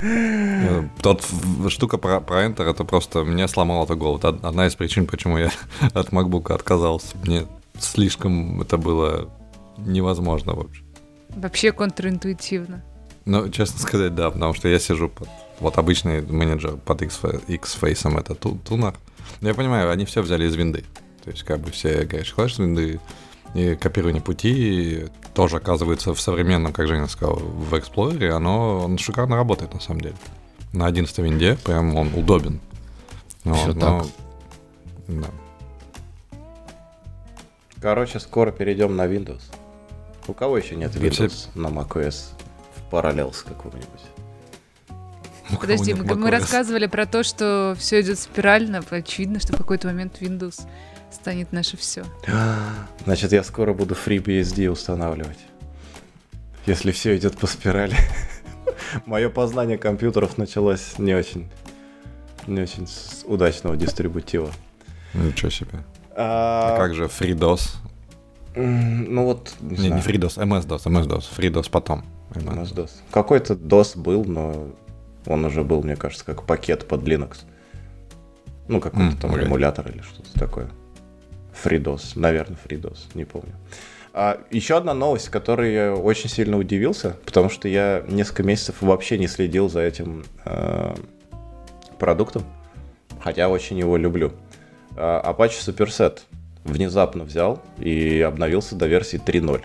Э, Тот штука про, про Enter, это просто мне сломало это голову. Это одна из причин, почему я от MacBook отказался. Мне слишком это было невозможно вообще. вообще контринтуитивно. Ну, честно сказать, да, потому что я сижу под... Вот обычный менеджер под X-Face, это ту- тунер. Но я понимаю, они все взяли из винды. То есть, как бы все говоришь, клавиши винды, и копирование пути тоже оказывается в современном, как Женя сказал, в Explorer, оно он шикарно работает на самом деле. На 11 винде прям он удобен. Всё но- так. Да. Короче, скоро перейдем на Windows. У кого еще нет Да все- Windows на macOS в параллел с какого-нибудь? У кого Подожди, мы, мы рассказывали про то, что все идет спирально. Очевидно, что в какой-то момент Windows станет наше все. Значит, я скоро буду FreeBSD устанавливать. если все идет по спирали. Мое познание компьютеров началось не очень, не очень с удачного дистрибутива. Ничего себе. А, а как же FreeDOS? Ну вот, не, не, не FreeDOS, MS-DOS, MS-DOS, FreeDOS потом. MS-DOS. Какой-то DOS был, но он уже был, мне кажется, как пакет под Linux. Ну, какой-то mm, там okay. эмулятор или что-то такое. FreeDOS, наверное, FreeDOS, не помню. А, еще одна новость, которой я очень сильно удивился, потому что я несколько месяцев вообще не следил за этим э, продуктом, хотя очень его люблю. Э, Apache Superset внезапно взял и обновился до версии 3.0.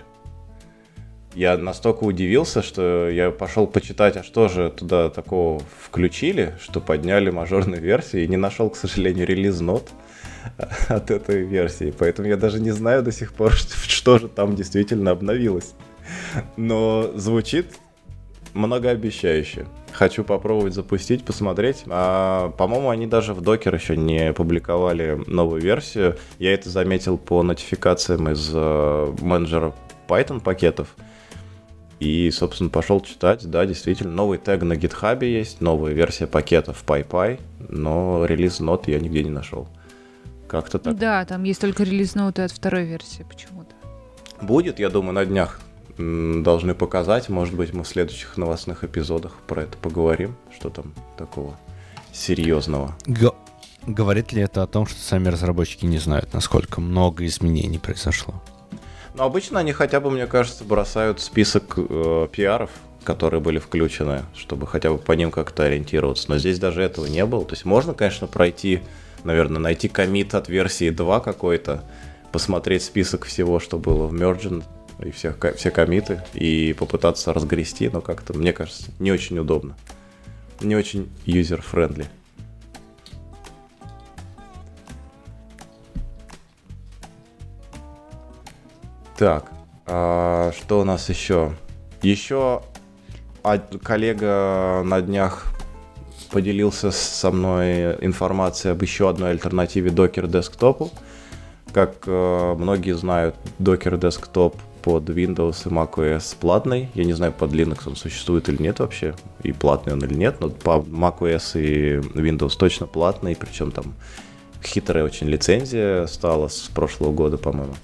Я настолько удивился, что я пошел почитать, а что же туда такого включили, что подняли мажорную версию, и не нашел, к сожалению, релиз-нот от этой версии. Поэтому я даже не знаю до сих пор, что же там действительно обновилось. Но звучит многообещающе. Хочу попробовать запустить, посмотреть. А, по-моему, они даже в докер еще не публиковали новую версию. Я это заметил по нотификациям из э, менеджера Python пакетов. И, собственно, пошел читать. Да, действительно, новый тег на GitHub есть, новая версия пакетов PyPy, но релиз нот я нигде не нашел. Как-то так. Да, там есть только релиз ноуты от второй версии почему-то. Будет, я думаю, на днях должны показать. Может быть, мы в следующих новостных эпизодах про это поговорим. Что там такого серьезного. Г- говорит ли это о том, что сами разработчики не знают, насколько много изменений произошло? Но обычно они хотя бы, мне кажется, бросают список э, пиаров, которые были включены, чтобы хотя бы по ним как-то ориентироваться. Но здесь даже этого не было. То есть можно, конечно, пройти, наверное, найти коммит от версии 2 какой-то, посмотреть список всего, что было в Mergent, и всех, все коммиты, и попытаться разгрести, но как-то, мне кажется, не очень удобно. Не очень user-friendly. Так, а что у нас еще? Еще коллега на днях поделился со мной информацией об еще одной альтернативе Docker десктопу. Как э, многие знают, Docker Desktop под Windows и macOS платный. Я не знаю, под Linux он существует или нет вообще, и платный он или нет, но по macOS и Windows точно платный, причем там хитрая очень лицензия стала с прошлого года, по-моему.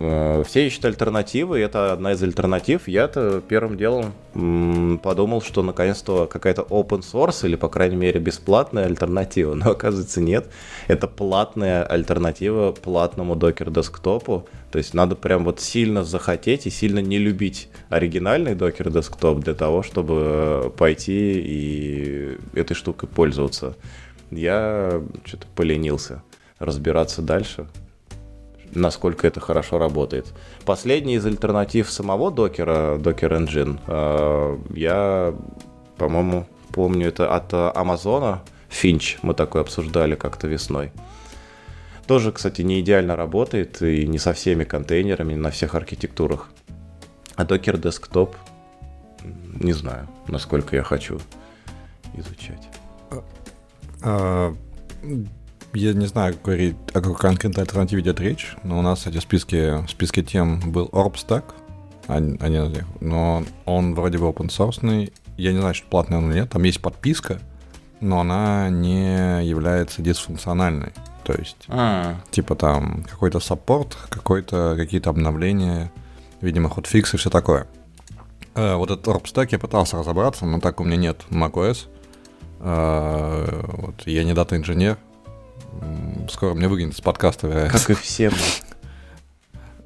Все ищут альтернативы, и это одна из альтернатив. Я-то первым делом подумал, что наконец-то какая-то open source или, по крайней мере, бесплатная альтернатива, но оказывается нет. Это платная альтернатива платному докер десктопу. То есть надо прям вот сильно захотеть и сильно не любить оригинальный докер десктоп для того, чтобы пойти и этой штукой пользоваться. Я что-то поленился разбираться дальше насколько это хорошо работает. Последний из альтернатив самого докера, Docker Engine, э, я, по-моему, помню, это от Амазона, Finch, мы такой обсуждали как-то весной. Тоже, кстати, не идеально работает и не со всеми контейнерами, не на всех архитектурах. А Docker Desktop, не знаю, насколько я хочу изучать. А, я не знаю, какой, о какой конкретной альтернативе идет речь, но у нас, кстати, в списке, в списке тем был OrbStack, один из них, но он вроде бы open source. Я не знаю, что платный он или нет. Там есть подписка, но она не является дисфункциональной. То есть, а. типа там какой-то саппорт, какой-то, какие-то обновления, видимо, хотфикс и все такое. Э, вот этот OrbStack я пытался разобраться, но так у меня нет macOS. Э, вот, я не дата-инженер, скоро мне выгонят с подкаста, вероятно. Как и все.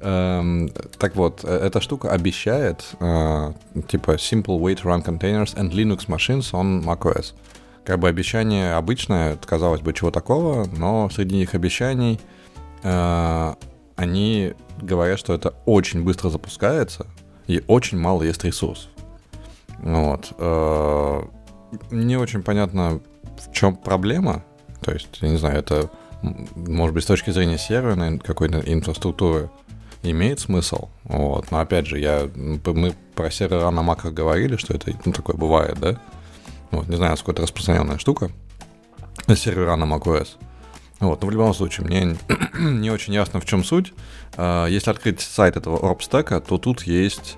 Эм, так вот, э, эта штука обещает э, типа Simple Way to Run Containers and Linux Machines on macOS. Как бы обещание обычное, казалось бы, чего такого, но среди них обещаний э, они говорят, что это очень быстро запускается и очень мало есть ресурсов. Вот. Не очень понятно, в чем проблема, то есть, я не знаю, это, может быть, с точки зрения серверной какой-то инфраструктуры имеет смысл. Вот. Но опять же, я, мы про сервера на маках говорили, что это ну, такое бывает, да? Вот, не знаю, насколько это распространенная штука. Сервера на macOS. Вот, но в любом случае, мне не очень ясно, в чем суть. А, если открыть сайт этого OrbStack, то тут есть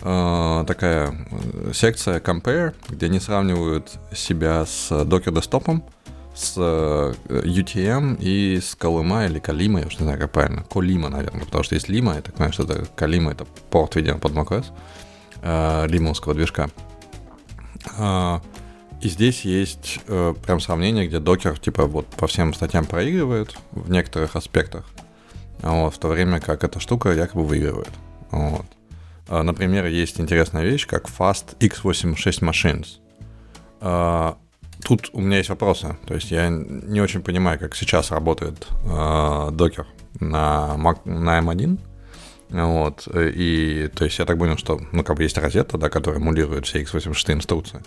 э, такая э, секция Compare, где они сравнивают себя с Docker десктопом, с э, UTM и с Колыма или Калима, я уж не знаю, как правильно. Колима, наверное, потому что есть Лима, я так понимаю, что это Калима, это порт, видимо, под macOS, э, движка. Э, и здесь есть э, прям сравнение, где докер, типа, вот по всем статьям проигрывает в некоторых аспектах, вот, в то время как эта штука якобы выигрывает. Вот. Э, например, есть интересная вещь, как Fast x86 Machines. Тут у меня есть вопросы. То есть я не очень понимаю, как сейчас работает э, на, Mac, на M1. Вот. И то есть я так понял, что ну, как бы есть розетта, да, которая эмулирует все x86 инструкции.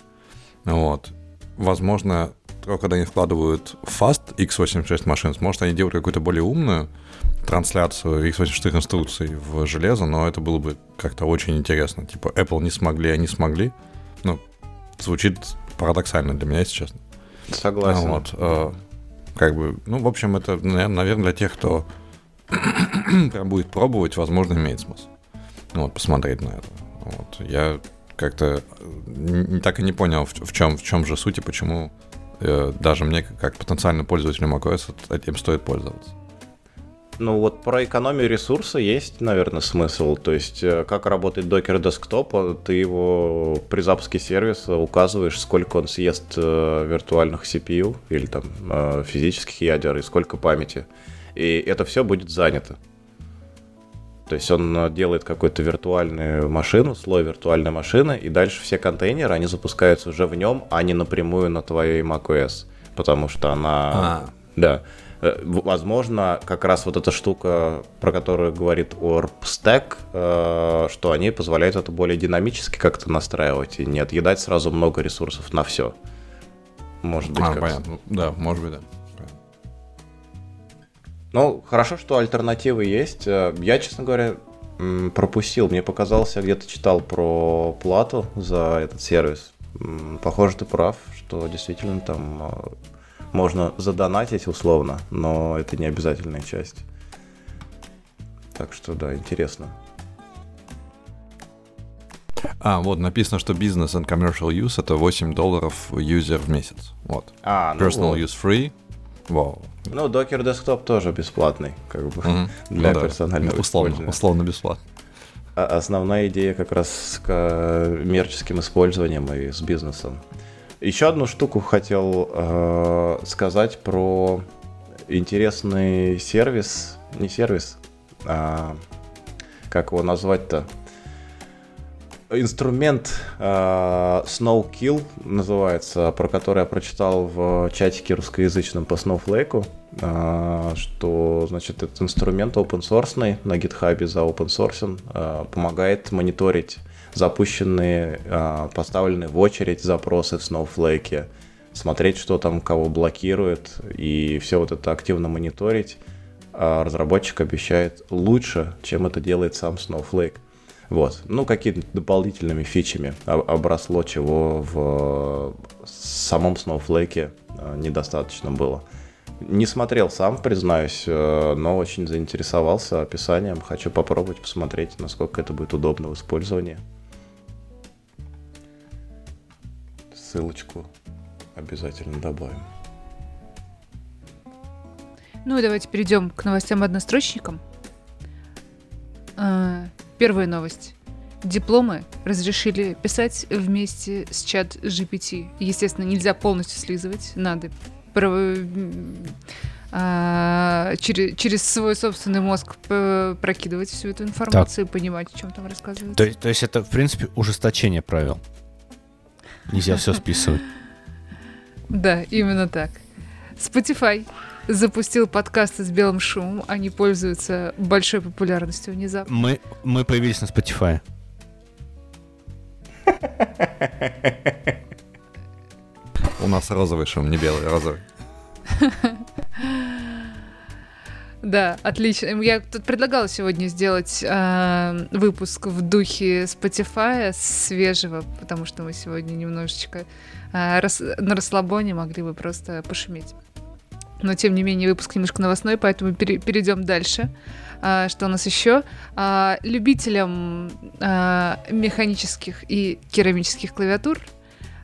Вот. Возможно, только когда они вкладывают fast x86 машин, может, они делают какую-то более умную трансляцию x86 инструкций в железо, но это было бы как-то очень интересно. Типа Apple не смогли, они смогли. Ну, звучит парадоксально для меня, если честно. Согласен. Вот, э, как бы, ну, в общем, это, наверное, для тех, кто прям будет пробовать, возможно, имеет смысл. Ну, вот, посмотреть на это. Вот. Я как-то так и не понял, в, в, чем, в чем же суть и почему э, даже мне, как потенциально пользователю macOS, этим стоит пользоваться. Ну вот про экономию ресурса есть, наверное, смысл. То есть э, как работает докер десктопа, ты его при запуске сервиса указываешь, сколько он съест э, виртуальных CPU или там э, физических ядер и сколько памяти. И это все будет занято. То есть он делает какую-то виртуальную машину, слой виртуальной машины, и дальше все контейнеры, они запускаются уже в нем, а не напрямую на твоей macOS. Потому что она... А. Да. Э, возможно, как раз вот эта штука, про которую говорит Orb Stack, э, что они позволяют это более динамически как-то настраивать и не отъедать сразу много ресурсов на все. Может быть, а, как понятно. Да, может быть, да. Ну, хорошо, что альтернативы есть. Э, я, честно говоря, пропустил. Мне показалось, я где-то читал про плату за этот сервис. Похоже, ты прав, что действительно там можно задонатить условно, но это не обязательная часть. Так что да, интересно. А, вот написано, что business and commercial use это 8 долларов юзер в месяц. Вот. А, ну Personal вот. use free. Вау. Ну, Docker Desktop тоже бесплатный, как бы, mm-hmm. для ну, персонального да. условно, условно бесплатно. А основная идея как раз с коммерческим использованием и с бизнесом. Еще одну штуку хотел э, сказать про интересный сервис, не сервис, а как его назвать-то? Инструмент э, Snowkill называется, про который я прочитал в чатике русскоязычном по Snowflake, э, что, значит, этот инструмент open source на GitHub за open source э, помогает мониторить запущенные, а, поставленные в очередь запросы в Snowflake, смотреть, что там кого блокирует, и все вот это активно мониторить. А разработчик обещает лучше, чем это делает сам Snowflake. Вот. Ну, какими-то дополнительными фичами обросло, чего в самом Snowflake а, недостаточно было. Не смотрел сам, признаюсь, э, но очень заинтересовался описанием. Хочу попробовать посмотреть, насколько это будет удобно в использовании. Ссылочку обязательно добавим. Ну и давайте перейдем к новостям-однострочникам. А, первая новость. Дипломы разрешили писать вместе с чат GPT. Естественно, нельзя полностью слизывать, надо а, через, через свой собственный мозг прокидывать всю эту информацию так. и понимать, о чем там рассказывают. То, то есть это, в принципе, ужесточение правил. Нельзя все списывать. Да, именно так. Spotify запустил подкасты с белым шумом. Они пользуются большой популярностью внезапно. Мы, мы появились на Spotify. У нас розовый шум, не белый, а розовый. Да, отлично. Я тут предлагала сегодня сделать э, выпуск в духе Spotify свежего, потому что мы сегодня немножечко э, рас, на расслабоне могли бы просто пошуметь. но тем не менее выпуск немножко новостной, поэтому пере- перейдем дальше. А, что у нас еще? А, любителям а, механических и керамических клавиатур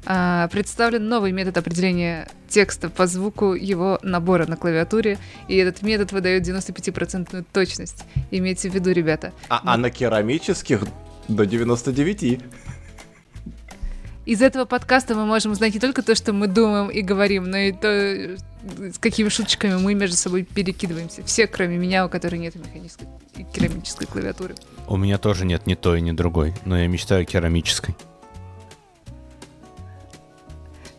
представлен новый метод определения текста по звуку его набора на клавиатуре, и этот метод выдает 95% точность. Имейте в виду, ребята. А, а на керамических до 99. Из этого подкаста мы можем узнать не только то, что мы думаем и говорим, но и то, с какими шуточками мы между собой перекидываемся. Все, кроме меня, у которой нет механической и керамической клавиатуры. У меня тоже нет ни той, ни другой, но я мечтаю о керамической.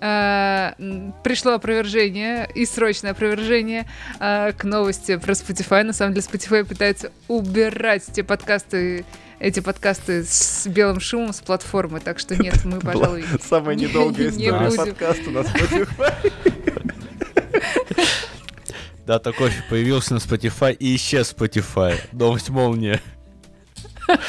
М, пришло опровержение и срочное опровержение а, к новости про Spotify. На самом деле Spotify пытается убирать те подкасты, эти подкасты с белым шумом с платформы, так что нет, мы, пожалуй, Самая не- недолгая не история подкаста на Spotify. Да, такой появился на Spotify и исчез Spotify. Новость молния.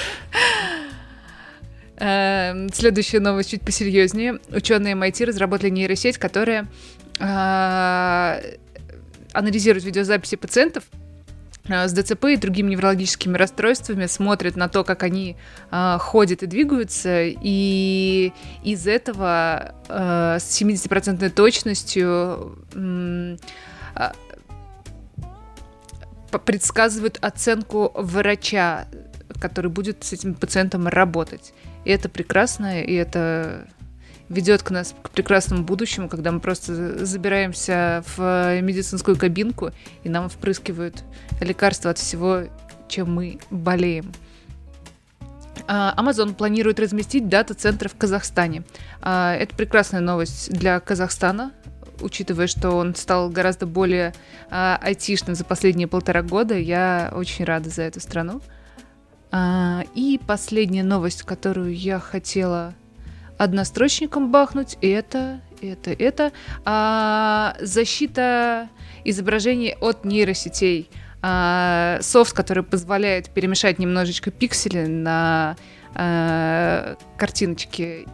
Эм, Следующая новость чуть посерьезнее. Ученые MIT разработали нейросеть, которая а, анализирует видеозаписи пациентов а, с ДЦП и другими неврологическими расстройствами, смотрит на то, как они а, ходят и двигаются, и из этого с 70% точностью п- предсказывают оценку врача, который будет с этим пациентом работать. И это прекрасно, и это ведет к нас к прекрасному будущему, когда мы просто забираемся в медицинскую кабинку, и нам впрыскивают лекарства от всего, чем мы болеем. А, Amazon планирует разместить дата-центр в Казахстане. А, Это прекрасная новость для Казахстана, учитывая, что он стал гораздо более а, айтишным за последние полтора года. Я очень рада за эту страну. А, И последняя новость, которую я хотела однострочником бахнуть, это, это, это а, защита изображений от нейросетей. А, софт, который позволяет перемешать немножечко пиксели на а, картиночке.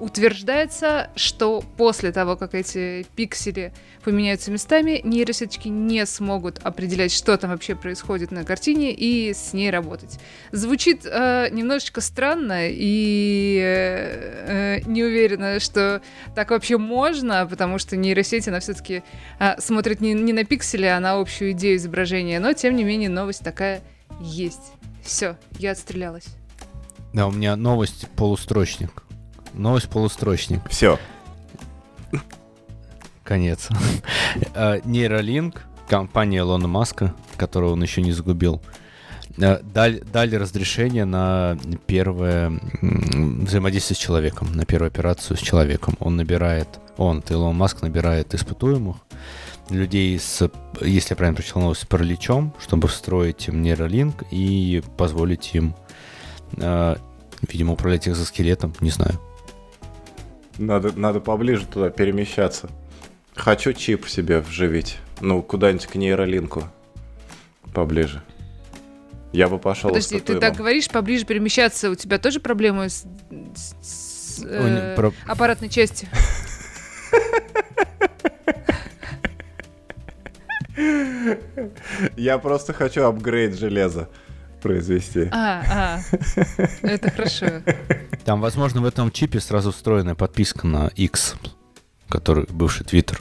Утверждается, что после того, как эти пиксели поменяются местами, нейросеточки не смогут определять, что там вообще происходит на картине и с ней работать. Звучит э, немножечко странно и э, э, не уверена, что так вообще можно, потому что нейросеть, она все-таки смотрит не, не на пиксели, а на общую идею изображения. Но, тем не менее, новость такая есть. Все, я отстрелялась. Да, у меня новость полустрочник. Новость полустрочник. Все. Конец. А, Нейролинк, компания Илона Маска, которую он еще не загубил, э, дали, дали разрешение на первое взаимодействие с человеком, на первую операцию с человеком. Он набирает, он, Илон Маск набирает испытуемых, людей с, если я правильно прочитал новость, с параличом, чтобы встроить им нейролинк и позволить им, э, видимо, управлять экзоскелетом, не знаю. Надо, надо поближе туда перемещаться. Хочу чип себе вживить. Ну, куда-нибудь к нейролинку. Поближе. Я бы пошел Подожди, ты так говоришь, поближе перемещаться, у тебя тоже проблемы с, с- э, про- аппаратной частью? Я просто хочу апгрейд железа произвести. А, а, это хорошо. Там, возможно, в этом чипе сразу встроенная подписка на X, который бывший Twitter.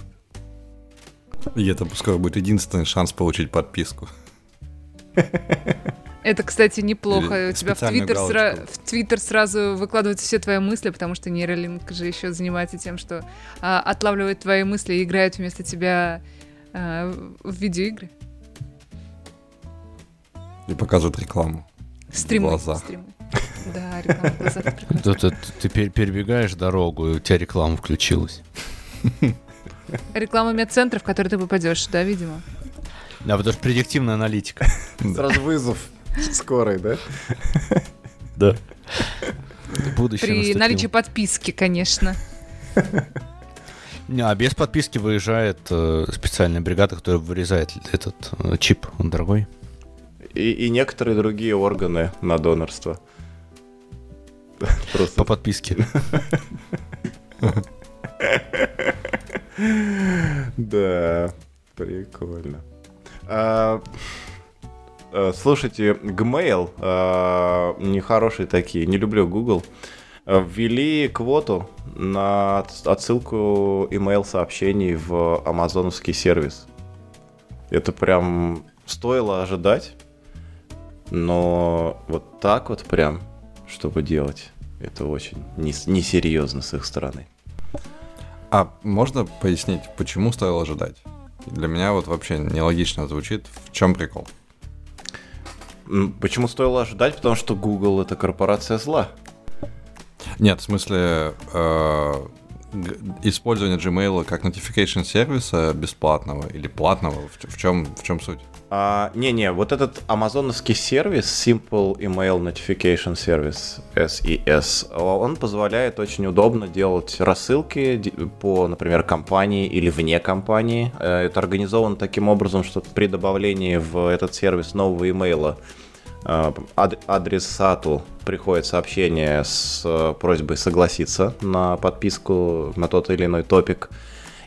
И это скоро будет единственный шанс получить подписку. Это, кстати, неплохо. Или У тебя в Твиттер, сра- в Твиттер сразу выкладываются все твои мысли, потому что нейролинк же еще занимается тем, что а, отлавливает твои мысли и играет вместо тебя а, в видеоигры. И показывают рекламу. Стримы. глазах. стримы. Да, реклама в глазах. ты, ты пер- перебегаешь дорогу, и у тебя реклама включилась. Реклама медцентров, в который ты попадешь, да, видимо? Да, потому что предиктивная аналитика. Сразу вызов скорой, да? Да. Будущее При наступило. наличии подписки, конечно. Не, а без подписки выезжает э, специальная бригада, которая вырезает этот э, чип. Он дорогой. И, и некоторые другие органы на донорство. Просто По подписке. Да. Прикольно. А, э, слушайте, Gmail, а, нехорошие такие, не люблю Google, а, ввели квоту на отсылку email сообщений в амазоновский сервис. Это прям стоило ожидать, но вот так вот прям, чтобы делать, это очень несерьезно с их стороны. А можно пояснить, почему стоило ожидать? Для меня вот вообще нелогично звучит. В чем прикол? Почему стоило ожидать? Потому что Google это корпорация зла. Нет, в смысле, э, использование Gmail как notification сервиса бесплатного или платного, в, в, чем, в чем суть? А, не-не, вот этот амазоновский сервис, Simple Email Notification Service, SES, он позволяет очень удобно делать рассылки по, например, компании или вне компании. Э, это организовано таким образом, что при добавлении в этот сервис нового имейла э, адресату приходит сообщение с э, просьбой согласиться на подписку на тот или иной топик.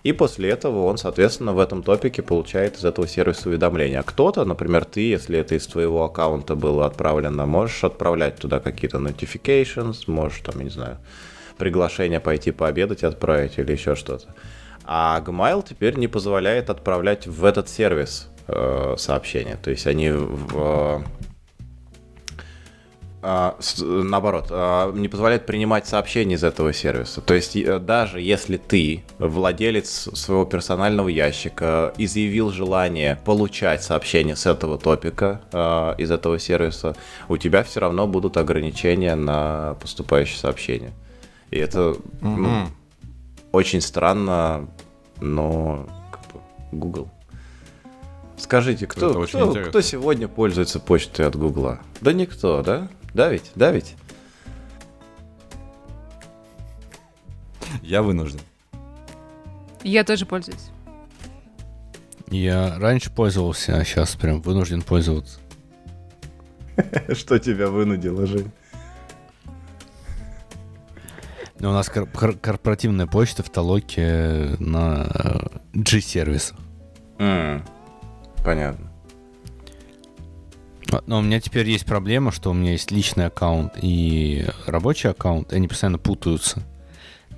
И после этого он, соответственно, в этом топике получает из этого сервиса уведомления. А кто-то, например, ты, если это из твоего аккаунта было отправлено, можешь отправлять туда какие-то notifications, можешь там, я не знаю, приглашение пойти пообедать отправить или еще что-то. А Gmail теперь не позволяет отправлять в этот сервис э, сообщения. То есть они в, а, наоборот, а, не позволяет принимать сообщения из этого сервиса. То есть э, даже если ты, владелец своего персонального ящика, изъявил желание получать сообщения с этого топика, а, из этого сервиса, у тебя все равно будут ограничения на поступающие сообщения. И это mm-hmm. ну, очень странно, но как бы, Google. Скажите, кто, кто, кто сегодня пользуется почтой от Гугла? Да никто, да? Да ведь? Да ведь? Я вынужден. Я тоже пользуюсь. Я раньше пользовался, а сейчас прям вынужден пользоваться. Что тебя вынудило, Жень? Ну, у нас кор- кор- корпоративная почта в Толоке на э, G-сервисах. Mm, понятно. Но у меня теперь есть проблема, что у меня есть личный аккаунт и рабочий аккаунт, и они постоянно путаются.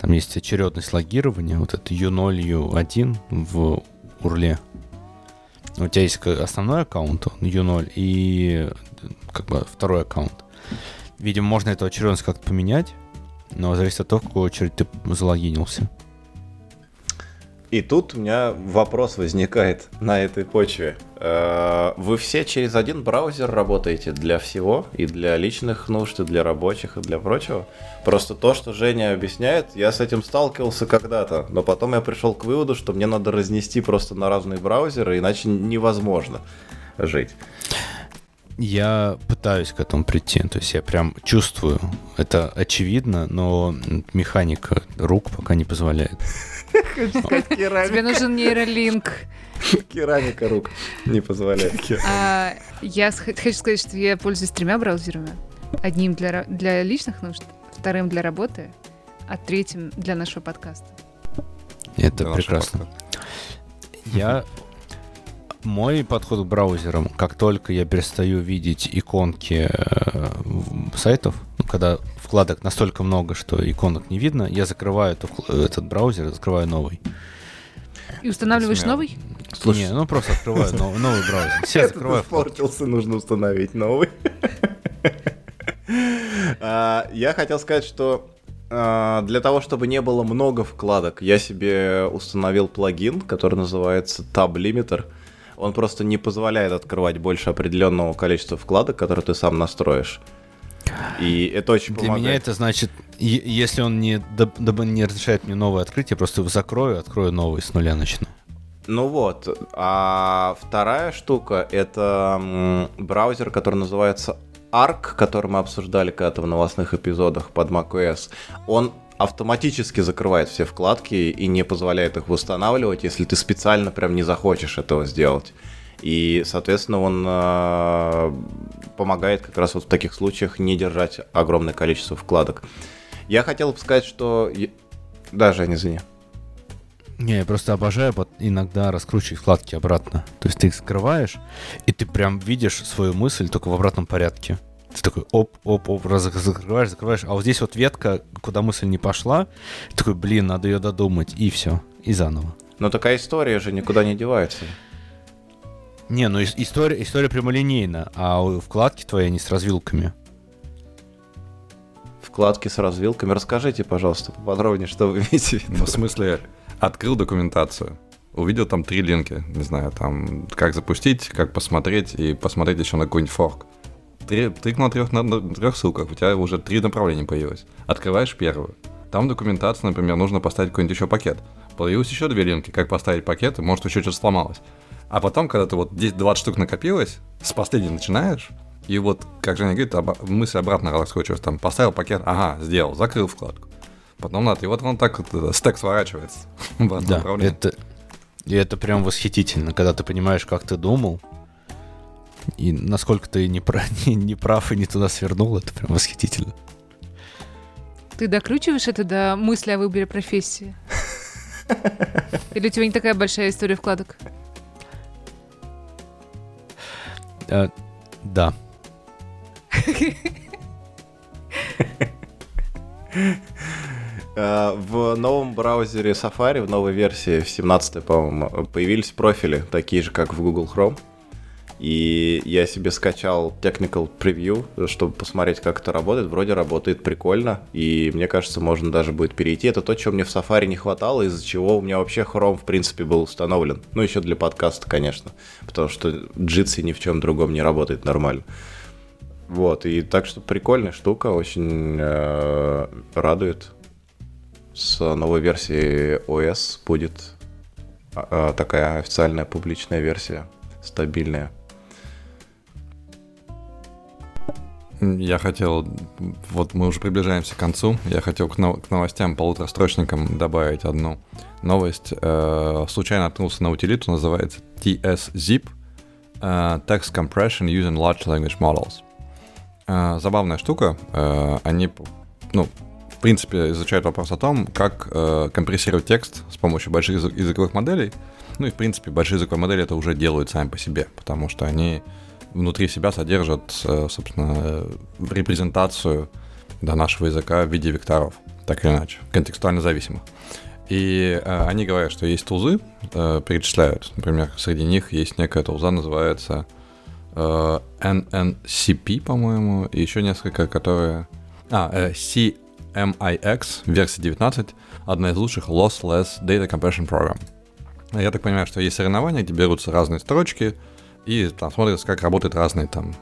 Там есть очередность логирования, вот это U0, U1 в урле. У тебя есть основной аккаунт, U0, и как бы второй аккаунт. Видимо, можно эту очередность как-то поменять, но зависит от того, в какую очередь ты залогинился. И тут у меня вопрос возникает на этой почве. Э, вы все через один браузер работаете для всего, и для личных нужд, и для рабочих, и для прочего? Просто то, что Женя объясняет, я с этим сталкивался когда-то, но потом я пришел к выводу, что мне надо разнести просто на разные браузеры, иначе невозможно жить. Я пытаюсь к этому прийти, то есть я прям чувствую, это очевидно, но механика рук пока не позволяет. Тебе нужен нейролинк. Керамика рук не позволяет. А, я хочу сказать, что я пользуюсь тремя браузерами. Одним для, для личных нужд, вторым для работы, а третьим для нашего подкаста. Это прекрасно. Я мой подход к браузерам, как только я перестаю видеть иконки э, сайтов, ну, когда вкладок настолько много, что иконок не видно, я закрываю эту, этот браузер, закрываю новый. И устанавливаешь Смело. новый? Слушай, не, ну просто открываю новый, новый браузер. Все закрываю. Испортился, нужно установить новый. А, я хотел сказать, что а, для того, чтобы не было много вкладок, я себе установил плагин, который называется Tab Limiter. Он просто не позволяет открывать больше определенного количества вкладок, которые ты сам настроишь. И это очень Для меня это значит, если он не, не разрешает мне новое открытие, я просто его закрою, открою новый, с нуля начну. Ну вот. А вторая штука — это браузер, который называется Arc, который мы обсуждали когда-то в новостных эпизодах под macOS. Он автоматически закрывает все вкладки и не позволяет их восстанавливать, если ты специально прям не захочешь этого сделать. И, соответственно, он э, помогает как раз вот в таких случаях не держать огромное количество вкладок. Я хотел бы сказать, что... Да, Женя, извини. Не, я просто обожаю иногда раскручивать вкладки обратно. То есть ты их скрываешь, и ты прям видишь свою мысль только в обратном порядке. Ты такой оп, оп, оп, раз закрываешь, закрываешь. А вот здесь вот ветка, куда мысль не пошла, ты такой, блин, надо ее додумать, и все, и заново. Но такая история же никуда не девается. Не, ну ис- история, история прямолинейна, а у- вкладки твои, они с развилками. Вкладки с развилками. Расскажите, пожалуйста, поподробнее, что вы имеете в Ну, виду. в смысле, открыл документацию, увидел там три линки, не знаю, там, как запустить, как посмотреть и посмотреть еще на какой-нибудь форк. Три, тыкнул на трех, на, на трех ссылках, у тебя уже три направления появилось. Открываешь первую. Там в документации, например, нужно поставить какой-нибудь еще пакет. Появилось еще две линки, как поставить пакет, и может еще что-то сломалось. А потом, когда ты вот здесь 20 штук накопилось, с последней начинаешь, и вот, как Женя говорит, оба- мысль обратно раскручивается. Там поставил пакет, ага, сделал, закрыл вкладку. Потом надо, и вот он так вот э, стек сворачивается Да, это, и это прям восхитительно, когда ты понимаешь, как ты думал, и насколько ты не, пра- не, не прав и не туда свернул, это прям восхитительно. Ты докручиваешь это до мысли о выборе профессии? Или у тебя не такая большая история вкладок? А, да. Э, В новом браузере Safari, в новой версии, в 17 по-моему, появились профили, такие же, как в Google Chrome. И я себе скачал Technical Preview, чтобы посмотреть, как это работает. Вроде работает прикольно, и мне кажется, можно даже будет перейти. Это то, чего мне в Safari не хватало, из-за чего у меня вообще Chrome, в принципе, был установлен. Ну, еще для подкаста, конечно, потому что Jitsi ни в чем другом не работает нормально. Вот, и так что прикольная штука, очень э, радует. С новой версии OS будет а, такая официальная публичная версия, стабильная. Я хотел, вот мы уже приближаемся к концу, я хотел к, нов- к новостям полуторастрочникам добавить одну новость. Э, случайно наткнулся на утилиту, называется TS-Zip, э, Text Compression Using Large Language Models. Э, забавная штука, э, они, ну, в принципе, изучают вопрос о том, как э, компрессировать текст с помощью больших язык- языковых моделей. Ну и, в принципе, большие языковые модели это уже делают сами по себе, потому что они внутри себя содержат, э, собственно, э, репрезентацию да, нашего языка в виде векторов, так или иначе, контекстуально зависимых. И э, они говорят, что есть тузы, э, перечисляют. Например, среди них есть некая туза, называется э, NNCP, по-моему, и еще несколько, которые... А, э, CMIX, версия 19, одна из лучших lossless data compression program. Я так понимаю, что есть соревнования, где берутся разные строчки, и там смотрится, как работают разные там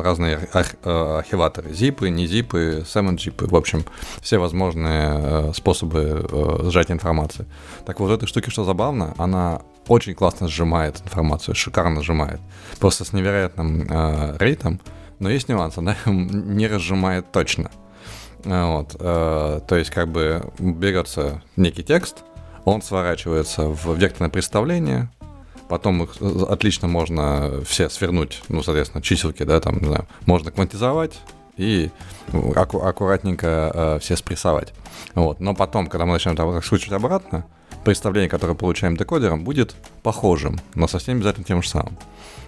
разные арх- э, архиваторы, зипы, не зипы, сэмон-джипы, в общем, все возможные э, способы э, сжатия информации. Так вот, в этой штуке, что забавно, она очень классно сжимает информацию, шикарно сжимает, просто с невероятным э, рейтом, но есть нюанс, она не разжимает точно. Вот, э, то есть как бы берется некий текст, он сворачивается в векторное представление, потом их э, отлично можно все свернуть, ну, соответственно, чиселки, да, там, не знаю, можно квантизовать и ну, аку- аккуратненько э, все спрессовать. Вот. Но потом, когда мы начнем там скручивать обратно, представление, которое получаем декодером, будет похожим, но совсем обязательно тем же самым.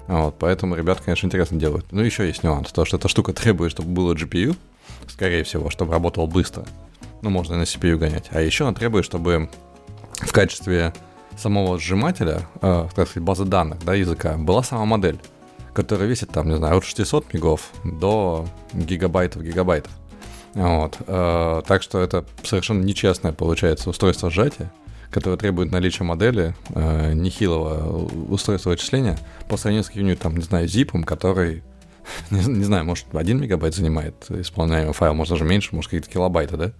Вот, поэтому ребята, конечно, интересно делают. Ну, еще есть нюанс, то, что эта штука требует, чтобы было GPU, скорее всего, чтобы работал быстро. Ну, можно и на CPU гонять. А еще она требует, чтобы в качестве самого сжимателя, э, так сказать, базы данных, да, языка, была сама модель, которая весит там, не знаю, от 600 мегов до гигабайтов гигабайтов. Вот. э, так что это совершенно нечестное получается устройство сжатия, которое требует наличия модели э, нехилого устройства вычисления по сравнению с каким-нибудь там, не знаю, зипом, который не, не знаю, может, 1 мегабайт занимает исполняемый файл, может, даже меньше, может, какие-то килобайты, да?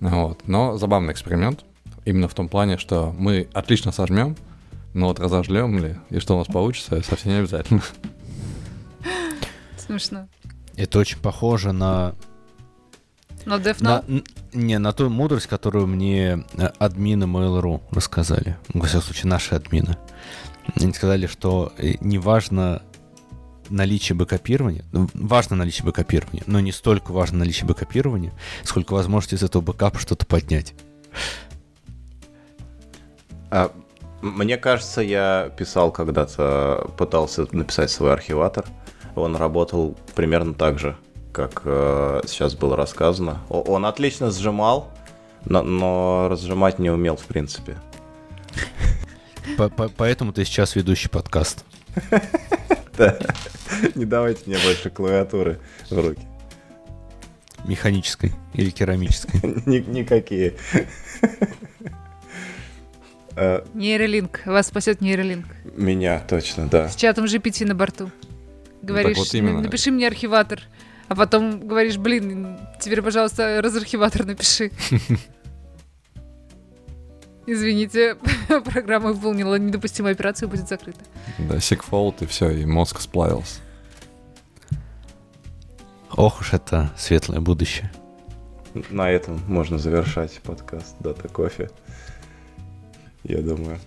Вот. Но забавный эксперимент. Именно в том плане, что мы отлично сожмем, но вот разожмем ли, и что у нас получится, совсем не обязательно. Смешно. Это очень похоже на, Death на н- не на ту мудрость, которую мне э, админы Mail.ru рассказали. Ну, Во всяком случае, наши админы. Они сказали, что э, неважно наличие бэкопирования, ну, важно наличие бэкопирования, но не столько важно наличие бэкопирования, сколько возможность из этого бэкапа что-то поднять. А, мне кажется, я писал когда-то, пытался написать свой архиватор. Он работал примерно так же, как э, сейчас было рассказано. Он отлично сжимал, но, но разжимать не умел, в принципе. По- по- Поэтому ты сейчас ведущий подкаст. Да. Не давайте мне больше клавиатуры в руки. Механической или керамической. Ни- Никакие. Э, Нейролинк. Вас спасет нейролинк. Меня точно, да. С чатом GPT на борту. Говоришь, вот именно. «На- напиши мне архиватор. А потом говоришь, блин, теперь, пожалуйста, разархиватор напиши. Извините, программа выполнила недопустимую операцию, будет закрыта. Да, сикфолд и все, и мозг сплавился. Ох уж это светлое будущее. На этом можно завершать подкаст Дата Кофе. Я думаю,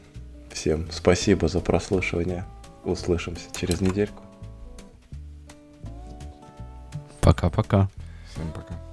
всем спасибо за прослушивание. Услышимся через недельку. Пока-пока. Всем пока.